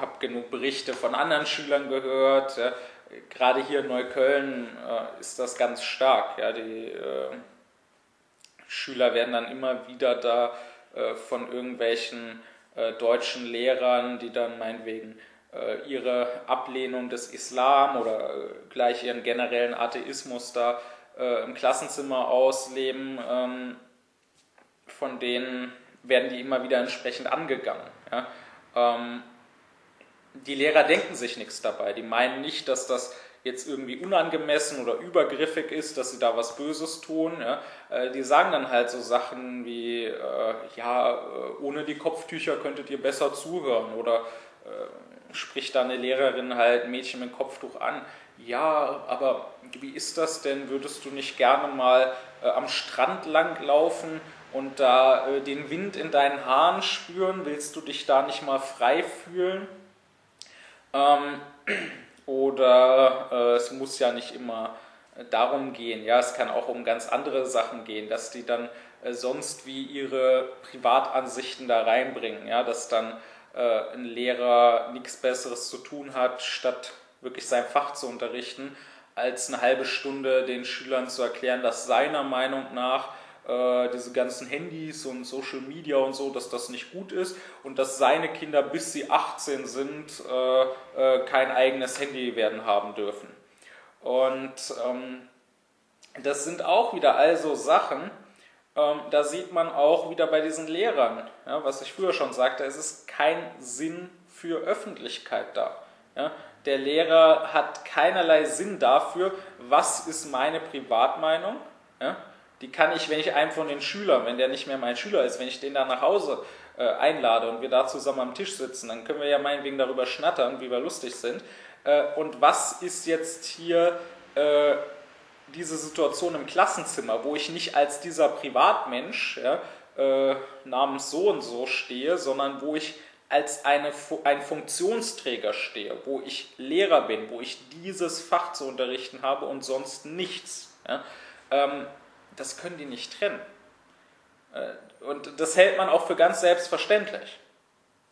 habe genug Berichte von anderen Schülern gehört. Gerade hier in Neukölln äh, ist das ganz stark. Ja. Die äh, Schüler werden dann immer wieder da äh, von irgendwelchen äh, deutschen Lehrern, die dann meinetwegen äh, ihre Ablehnung des Islam oder gleich ihren generellen Atheismus da im Klassenzimmer ausleben, ähm, von denen werden die immer wieder entsprechend angegangen. Ja? Ähm, die Lehrer denken sich nichts dabei. Die meinen nicht, dass das jetzt irgendwie unangemessen oder übergriffig ist, dass sie da was Böses tun. Ja. Äh, die sagen dann halt so Sachen wie, äh, ja, äh, ohne die Kopftücher könntet ihr besser zuhören oder äh, spricht da eine Lehrerin halt ein Mädchen mit Kopftuch an. Ja, aber wie ist das denn? Würdest du nicht gerne mal äh, am Strand langlaufen und da den Wind in deinen Haaren spüren? Willst du dich da nicht mal frei fühlen? Ähm, oder äh, es muss ja nicht immer darum gehen. Ja, es kann auch um ganz andere Sachen gehen, dass die dann äh, sonst wie ihre Privatansichten da reinbringen. Ja, dass dann äh, ein Lehrer nichts Besseres zu tun hat, statt wirklich sein Fach zu unterrichten, als eine halbe Stunde den Schülern zu erklären, dass seiner Meinung nach äh, diese ganzen Handys und Social Media und so, dass das nicht gut ist und dass seine Kinder, bis sie 18 sind, äh, äh, kein eigenes Handy werden haben dürfen. Und ähm, das sind auch wieder also Sachen, ähm, da sieht man auch wieder bei diesen Lehrern, ja, was ich früher schon sagte, es ist kein Sinn für Öffentlichkeit da. Ja. Der Lehrer hat keinerlei Sinn dafür, was ist meine Privatmeinung. Ja die kann ich, wenn ich einem von den Schülern, wenn der nicht mehr mein Schüler ist, wenn ich den da nach Hause äh, einlade und wir da zusammen am Tisch sitzen, dann können wir ja meinetwegen darüber schnattern, wie wir lustig sind. Äh, und was ist jetzt hier äh, diese Situation im Klassenzimmer, wo ich nicht als dieser Privatmensch ja, äh, namens so und so stehe, sondern wo ich als eine, ein Funktionsträger stehe, wo ich Lehrer bin, wo ich dieses Fach zu unterrichten habe und sonst nichts. Ja. Ähm, das können die nicht trennen. Äh, und das hält man auch für ganz selbstverständlich.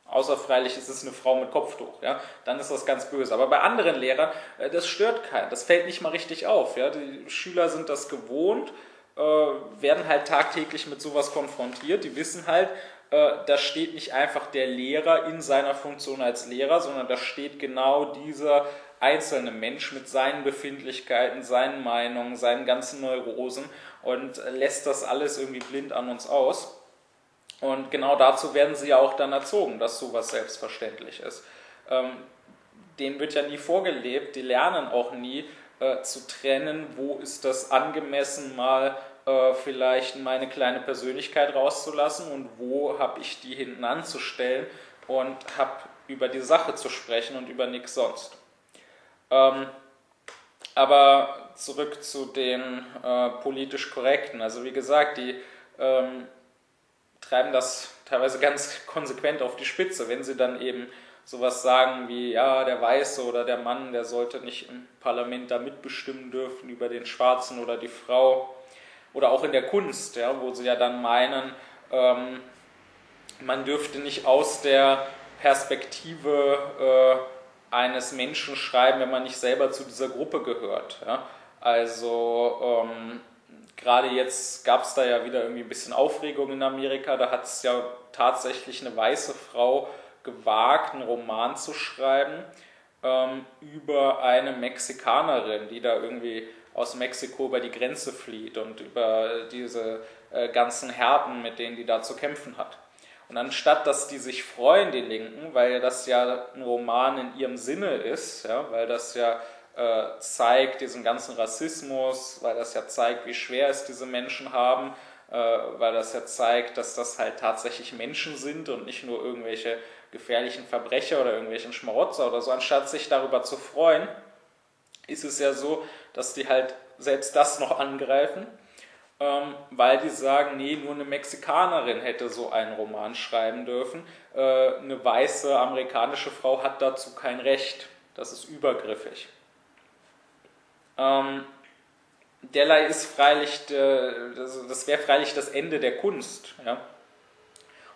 Außer freilich ist es eine Frau mit Kopftuch, ja, dann ist das ganz böse. Aber bei anderen Lehrern, äh, das stört keinen, das fällt nicht mal richtig auf. Ja. Die Schüler sind das gewohnt, äh, werden halt tagtäglich mit sowas konfrontiert, die wissen halt, da steht nicht einfach der Lehrer in seiner Funktion als Lehrer, sondern da steht genau dieser einzelne Mensch mit seinen Befindlichkeiten, seinen Meinungen, seinen ganzen Neurosen und lässt das alles irgendwie blind an uns aus. Und genau dazu werden sie ja auch dann erzogen, dass sowas selbstverständlich ist. Ähm, denen wird ja nie vorgelebt, die lernen auch nie äh, zu trennen, wo ist das angemessen mal äh, vielleicht meine kleine Persönlichkeit rauszulassen und wo habe ich die hinten anzustellen und habe über die Sache zu sprechen und über nichts sonst. Ähm, aber zurück zu den äh, politisch Korrekten. Also wie gesagt, die ähm, treiben das teilweise ganz konsequent auf die Spitze, wenn sie dann eben sowas sagen wie, ja, der Weiße oder der Mann, der sollte nicht im Parlament da mitbestimmen dürfen über den Schwarzen oder die Frau. Oder auch in der Kunst, ja, wo sie ja dann meinen, ähm, man dürfte nicht aus der Perspektive äh, eines Menschen schreiben, wenn man nicht selber zu dieser Gruppe gehört. Ja? Also ähm, gerade jetzt gab es da ja wieder irgendwie ein bisschen Aufregung in Amerika. Da hat es ja tatsächlich eine weiße Frau gewagt, einen Roman zu schreiben ähm, über eine Mexikanerin, die da irgendwie aus Mexiko über die Grenze flieht und über diese äh, ganzen Härten, mit denen die da zu kämpfen hat. Und anstatt dass die sich freuen, die Linken, weil das ja ein Roman in ihrem Sinne ist, ja, weil das ja äh, zeigt diesen ganzen Rassismus, weil das ja zeigt, wie schwer es diese Menschen haben, äh, weil das ja zeigt, dass das halt tatsächlich Menschen sind und nicht nur irgendwelche gefährlichen Verbrecher oder irgendwelchen Schmarotzer oder so. Anstatt sich darüber zu freuen, ist es ja so, dass die halt selbst das noch angreifen, ähm, weil die sagen, nee, nur eine Mexikanerin hätte so einen Roman schreiben dürfen. Äh, eine weiße amerikanische Frau hat dazu kein Recht. Das ist übergriffig. Ähm, derlei ist freilich, äh, das wäre freilich das Ende der Kunst. Ja?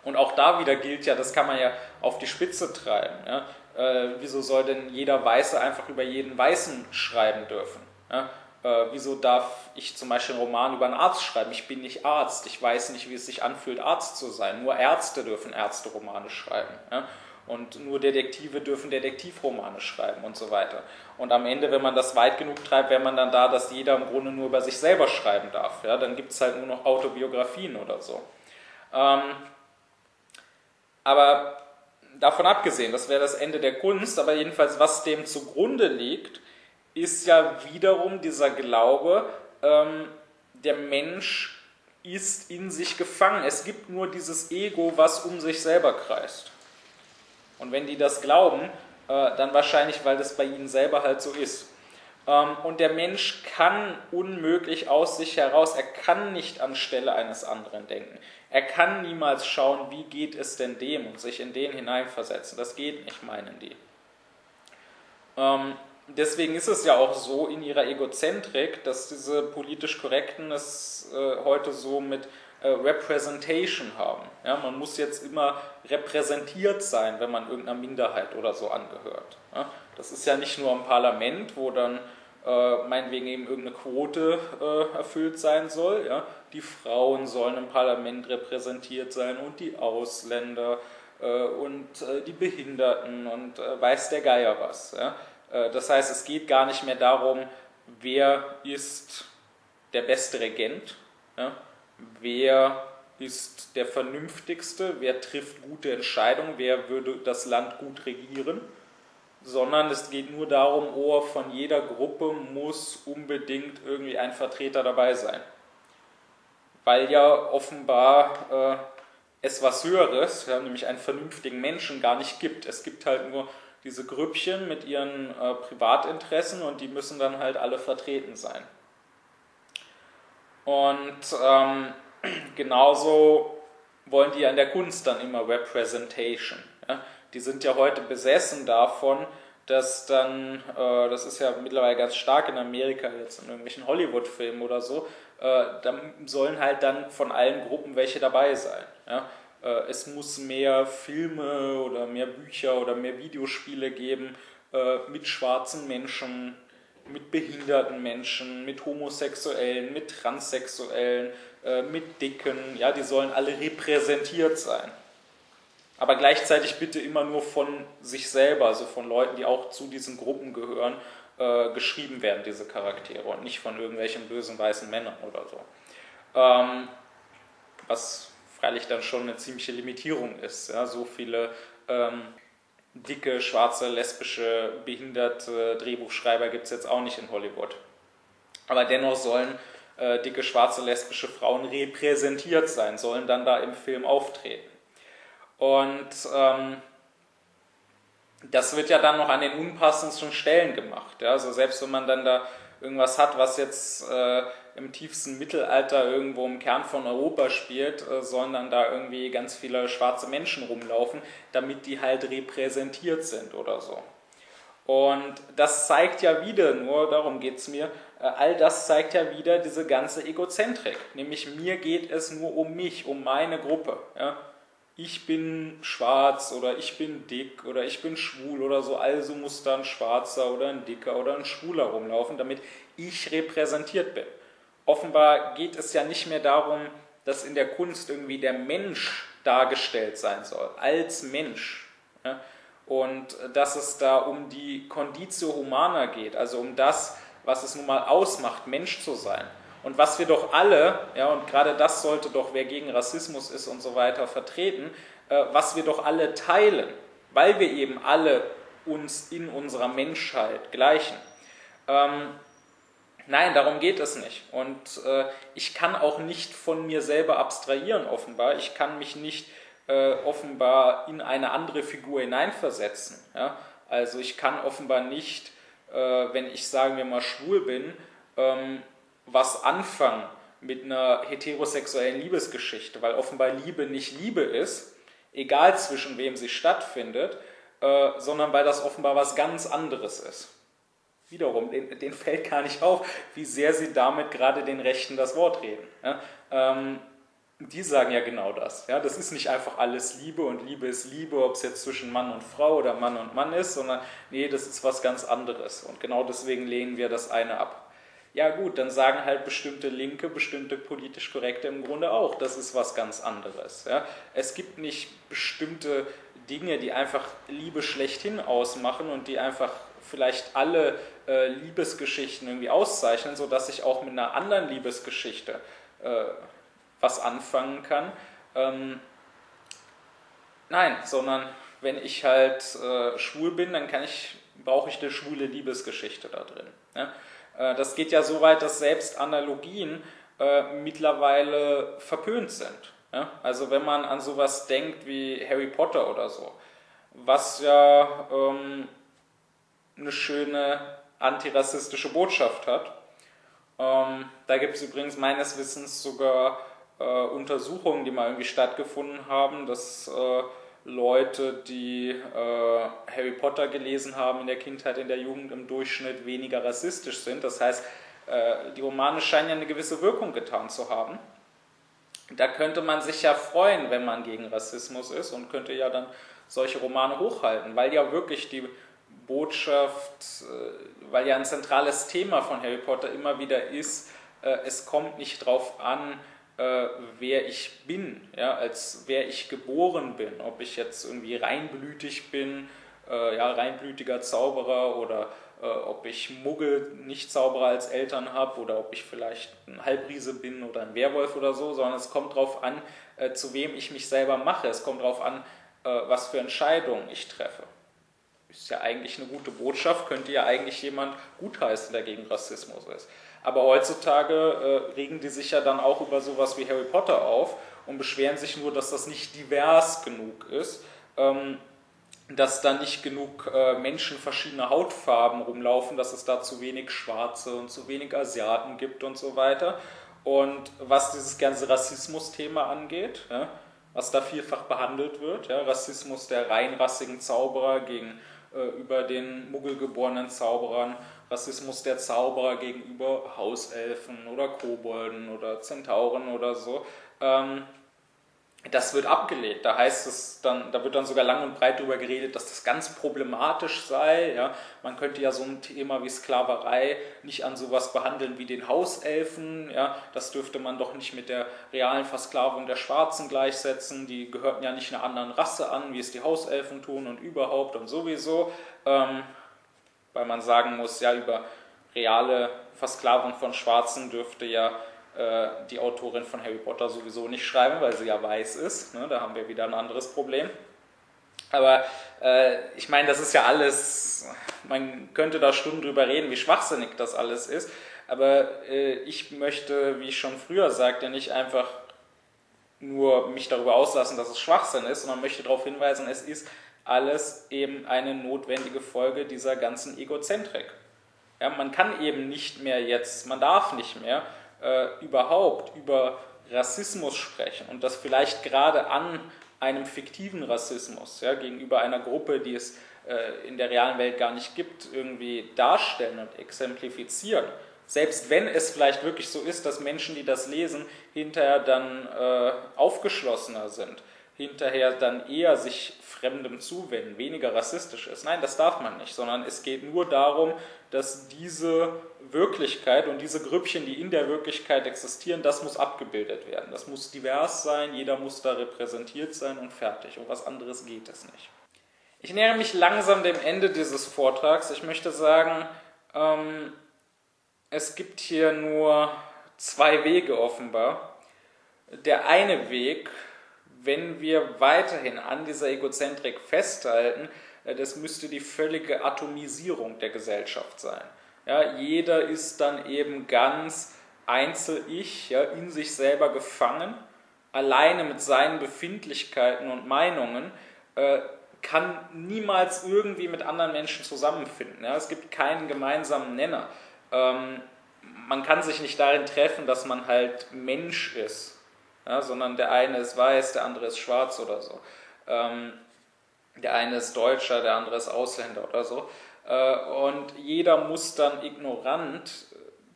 Und auch da wieder gilt ja, das kann man ja auf die Spitze treiben. Ja? Äh, wieso soll denn jeder Weiße einfach über jeden Weißen schreiben dürfen? Ja? Äh, wieso darf ich zum Beispiel einen Roman über einen Arzt schreiben? Ich bin nicht Arzt, ich weiß nicht, wie es sich anfühlt, Arzt zu sein. Nur Ärzte dürfen Ärzteromane schreiben. Ja? Und nur Detektive dürfen Detektivromane schreiben und so weiter. Und am Ende, wenn man das weit genug treibt, wäre man dann da, dass jeder im Grunde nur über sich selber schreiben darf. Ja? Dann gibt es halt nur noch Autobiografien oder so. Ähm, aber davon abgesehen, das wäre das Ende der Kunst, aber jedenfalls, was dem zugrunde liegt, ist ja wiederum dieser Glaube, ähm, der Mensch ist in sich gefangen. Es gibt nur dieses Ego, was um sich selber kreist. Und wenn die das glauben, äh, dann wahrscheinlich, weil das bei ihnen selber halt so ist. Ähm, und der Mensch kann unmöglich aus sich heraus, er kann nicht anstelle eines anderen denken. Er kann niemals schauen, wie geht es denn dem und sich in den hineinversetzen. Das geht nicht, meinen die. Ähm, deswegen ist es ja auch so in ihrer Egozentrik, dass diese politisch Korrekten es äh, heute so mit äh, Representation haben. Ja, man muss jetzt immer repräsentiert sein, wenn man irgendeiner Minderheit oder so angehört. Ja, das ist ja nicht nur im Parlament, wo dann äh, meinetwegen eben irgendeine Quote äh, erfüllt sein soll. Ja? Die Frauen sollen im Parlament repräsentiert sein und die Ausländer äh, und äh, die Behinderten und äh, weiß der Geier was. Ja? Äh, das heißt, es geht gar nicht mehr darum, wer ist der beste Regent, ja? wer ist der vernünftigste, wer trifft gute Entscheidungen, wer würde das Land gut regieren sondern es geht nur darum, oh, von jeder Gruppe muss unbedingt irgendwie ein Vertreter dabei sein. Weil ja offenbar äh, es was Höheres, ja, nämlich einen vernünftigen Menschen, gar nicht gibt. Es gibt halt nur diese Grüppchen mit ihren äh, Privatinteressen und die müssen dann halt alle vertreten sein. Und ähm, genauso wollen die ja in der Kunst dann immer Representation. Ja? die sind ja heute besessen davon, dass dann, äh, das ist ja mittlerweile ganz stark in Amerika, jetzt in irgendwelchen Hollywood-Filmen oder so, äh, dann sollen halt dann von allen Gruppen welche dabei sein. Ja? Äh, es muss mehr Filme oder mehr Bücher oder mehr Videospiele geben äh, mit schwarzen Menschen, mit behinderten Menschen, mit Homosexuellen, mit Transsexuellen, äh, mit Dicken, ja, die sollen alle repräsentiert sein aber gleichzeitig bitte immer nur von sich selber, also von Leuten, die auch zu diesen Gruppen gehören, geschrieben werden, diese Charaktere und nicht von irgendwelchen bösen weißen Männern oder so. Ähm, was freilich dann schon eine ziemliche Limitierung ist. Ja? So viele ähm, dicke, schwarze, lesbische, behinderte Drehbuchschreiber gibt es jetzt auch nicht in Hollywood. Aber dennoch sollen äh, dicke, schwarze, lesbische Frauen repräsentiert sein, sollen dann da im Film auftreten. Und ähm, das wird ja dann noch an den unpassendsten Stellen gemacht. Ja? Also selbst wenn man dann da irgendwas hat, was jetzt äh, im tiefsten Mittelalter irgendwo im Kern von Europa spielt, äh, sollen dann da irgendwie ganz viele schwarze Menschen rumlaufen, damit die halt repräsentiert sind oder so. Und das zeigt ja wieder, nur darum geht es mir, äh, all das zeigt ja wieder diese ganze Egozentrik. Nämlich mir geht es nur um mich, um meine Gruppe. Ja? Ich bin schwarz oder ich bin dick oder ich bin schwul oder so, also muss da ein Schwarzer oder ein Dicker oder ein Schwuler rumlaufen, damit ich repräsentiert bin. Offenbar geht es ja nicht mehr darum, dass in der Kunst irgendwie der Mensch dargestellt sein soll, als Mensch. Ja? Und dass es da um die Conditio Humana geht, also um das, was es nun mal ausmacht, Mensch zu sein. Und was wir doch alle, ja, und gerade das sollte doch, wer gegen Rassismus ist und so weiter, vertreten, äh, was wir doch alle teilen, weil wir eben alle uns in unserer Menschheit gleichen, Ähm, nein, darum geht es nicht. Und äh, ich kann auch nicht von mir selber abstrahieren, offenbar. Ich kann mich nicht äh, offenbar in eine andere Figur hineinversetzen. Ja? Also ich kann offenbar nicht, äh, wenn ich, sagen wir mal, schwul bin, ähm, was anfangen mit einer heterosexuellen Liebesgeschichte, weil offenbar Liebe nicht Liebe ist, egal zwischen wem sie stattfindet, äh, sondern weil das offenbar was ganz anderes ist. Wiederum, den, den, fällt gar nicht auf, wie sehr sie damit gerade den Rechten das Wort reden. Ja? Ähm, die sagen ja genau das. Ja? Das ist nicht einfach alles Liebe und Liebe ist Liebe, ob es jetzt zwischen Mann und Frau oder Mann und Mann ist, sondern nee, das ist was ganz anderes. Und genau deswegen lehnen wir das eine ab. Ja gut, dann sagen halt bestimmte Linke, bestimmte politisch Korrekte im Grunde auch, das ist was ganz anderes. Ja? Es gibt nicht bestimmte Dinge, die einfach Liebe schlechthin ausmachen und die einfach vielleicht alle äh, Liebesgeschichten irgendwie auszeichnen, sodass ich auch mit einer anderen Liebesgeschichte äh, was anfangen kann. Ähm, nein, sondern wenn ich halt äh, schwul bin, dann kann ich, brauche ich eine schwule Liebesgeschichte da drin. Ja? Äh, das geht ja so weit, dass selbst Analogien äh, mittlerweile verpönt sind. Also wenn man an sowas denkt wie Harry Potter oder so, was ja ähm, eine schöne antirassistische Botschaft hat. Ähm, da gibt es übrigens meines Wissens sogar äh, Untersuchungen, die mal irgendwie stattgefunden haben, dass äh, Leute, die äh, Harry Potter gelesen haben in der Kindheit, in der Jugend im Durchschnitt weniger rassistisch sind. Das heißt, äh, die Romane scheinen ja eine gewisse Wirkung getan zu haben. Da könnte man sich ja freuen, wenn man gegen Rassismus ist und könnte ja dann solche Romane hochhalten, weil ja wirklich die Botschaft, äh, weil ja ein zentrales Thema von Harry Potter immer wieder ist, äh, es kommt nicht darauf an, äh, wer ich bin, ja, als wer ich geboren bin, ob ich jetzt irgendwie reinblütig bin, äh, ja, reinblütiger Zauberer oder äh, ob ich Muggel nicht Zauberer als Eltern habe oder ob ich vielleicht ein Halbriese bin oder ein Werwolf oder so, sondern es kommt darauf an, äh, zu wem ich mich selber mache. Es kommt darauf an, äh, was für Entscheidungen ich treffe. Ist ja eigentlich eine gute Botschaft, könnte ja eigentlich jemand gutheißen, der gegen Rassismus ist. Aber heutzutage äh, regen die sich ja dann auch über sowas wie Harry Potter auf und beschweren sich nur, dass das nicht divers genug ist, ähm, dass da nicht genug äh, Menschen verschiedener Hautfarben rumlaufen, dass es da zu wenig Schwarze und zu wenig Asiaten gibt und so weiter. Und was dieses ganze Rassismus-Thema angeht, ja, was da vielfach behandelt wird, ja, Rassismus der reinrassigen Zauberer gegenüber äh, den muggelgeborenen Zauberern Rassismus der Zauberer gegenüber Hauselfen oder Kobolden oder Zentauren oder so. Ähm, das wird abgelehnt. Da heißt es dann, da wird dann sogar lang und breit darüber geredet, dass das ganz problematisch sei. Ja? Man könnte ja so ein Thema wie Sklaverei nicht an sowas behandeln wie den Hauselfen. Ja? Das dürfte man doch nicht mit der realen Versklavung der Schwarzen gleichsetzen. Die gehörten ja nicht einer anderen Rasse an, wie es die Hauselfen tun und überhaupt und sowieso. Ähm, weil man sagen muss, ja, über reale Versklavung von Schwarzen dürfte ja äh, die Autorin von Harry Potter sowieso nicht schreiben, weil sie ja weiß ist. Ne? Da haben wir wieder ein anderes Problem. Aber äh, ich meine, das ist ja alles, man könnte da Stunden drüber reden, wie schwachsinnig das alles ist. Aber äh, ich möchte, wie ich schon früher sagte, nicht einfach nur mich darüber auslassen, dass es Schwachsinn ist, sondern möchte darauf hinweisen, es ist alles eben eine notwendige Folge dieser ganzen Egozentrik. Ja, man kann eben nicht mehr jetzt, man darf nicht mehr äh, überhaupt über Rassismus sprechen und das vielleicht gerade an einem fiktiven Rassismus ja, gegenüber einer Gruppe, die es äh, in der realen Welt gar nicht gibt, irgendwie darstellen und exemplifizieren. Selbst wenn es vielleicht wirklich so ist, dass Menschen, die das lesen, hinterher dann äh, aufgeschlossener sind hinterher dann eher sich Fremdem zuwenden, weniger rassistisch ist. Nein, das darf man nicht, sondern es geht nur darum, dass diese Wirklichkeit und diese Grüppchen, die in der Wirklichkeit existieren, das muss abgebildet werden. Das muss divers sein, jeder muss da repräsentiert sein und fertig. Um was anderes geht es nicht. Ich nähere mich langsam dem Ende dieses Vortrags. Ich möchte sagen, ähm, es gibt hier nur zwei Wege offenbar. Der eine Weg wenn wir weiterhin an dieser Egozentrik festhalten, äh, das müsste die völlige Atomisierung der Gesellschaft sein. Ja, jeder ist dann eben ganz Einzel-Ich, ja, in sich selber gefangen, alleine mit seinen Befindlichkeiten und Meinungen, äh, kann niemals irgendwie mit anderen Menschen zusammenfinden. Ja. Es gibt keinen gemeinsamen Nenner. Ähm, man kann sich nicht darin treffen, dass man halt Mensch ist, ja, sondern der eine ist weiß, der andere ist schwarz oder so. Ähm, der eine ist Deutscher, der andere ist Ausländer oder so. Äh, und jeder muss dann ignorant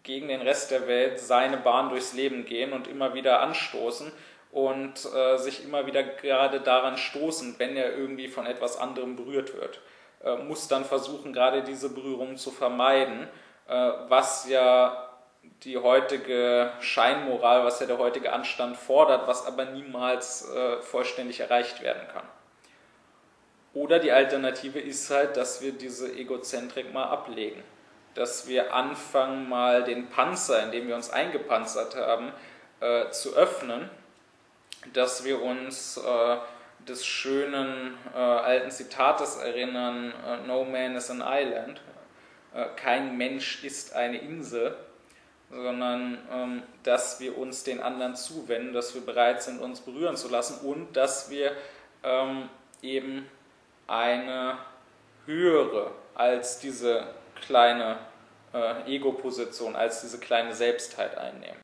gegen den Rest der Welt seine Bahn durchs Leben gehen und immer wieder anstoßen und äh, sich immer wieder gerade daran stoßen, wenn er irgendwie von etwas anderem berührt wird. Äh, muss dann versuchen, gerade diese Berührung zu vermeiden, äh, was ja die heutige Scheinmoral, was ja der heutige Anstand fordert, was aber niemals äh, vollständig erreicht werden kann. Oder die Alternative ist halt, dass wir diese Egozentrik mal ablegen. Dass wir anfangen, mal den Panzer, in dem wir uns eingepanzert haben, äh, zu öffnen. Dass wir uns äh, des schönen äh, alten Zitates erinnern, äh, No man is an island. Äh, kein Mensch ist eine Insel. Sondern ähm, dass wir uns den anderen zuwenden, dass wir bereit sind, uns berühren zu lassen und dass wir ähm, eben eine höhere als diese kleine äh, Ego-Position, als diese kleine Selbstheit einnehmen.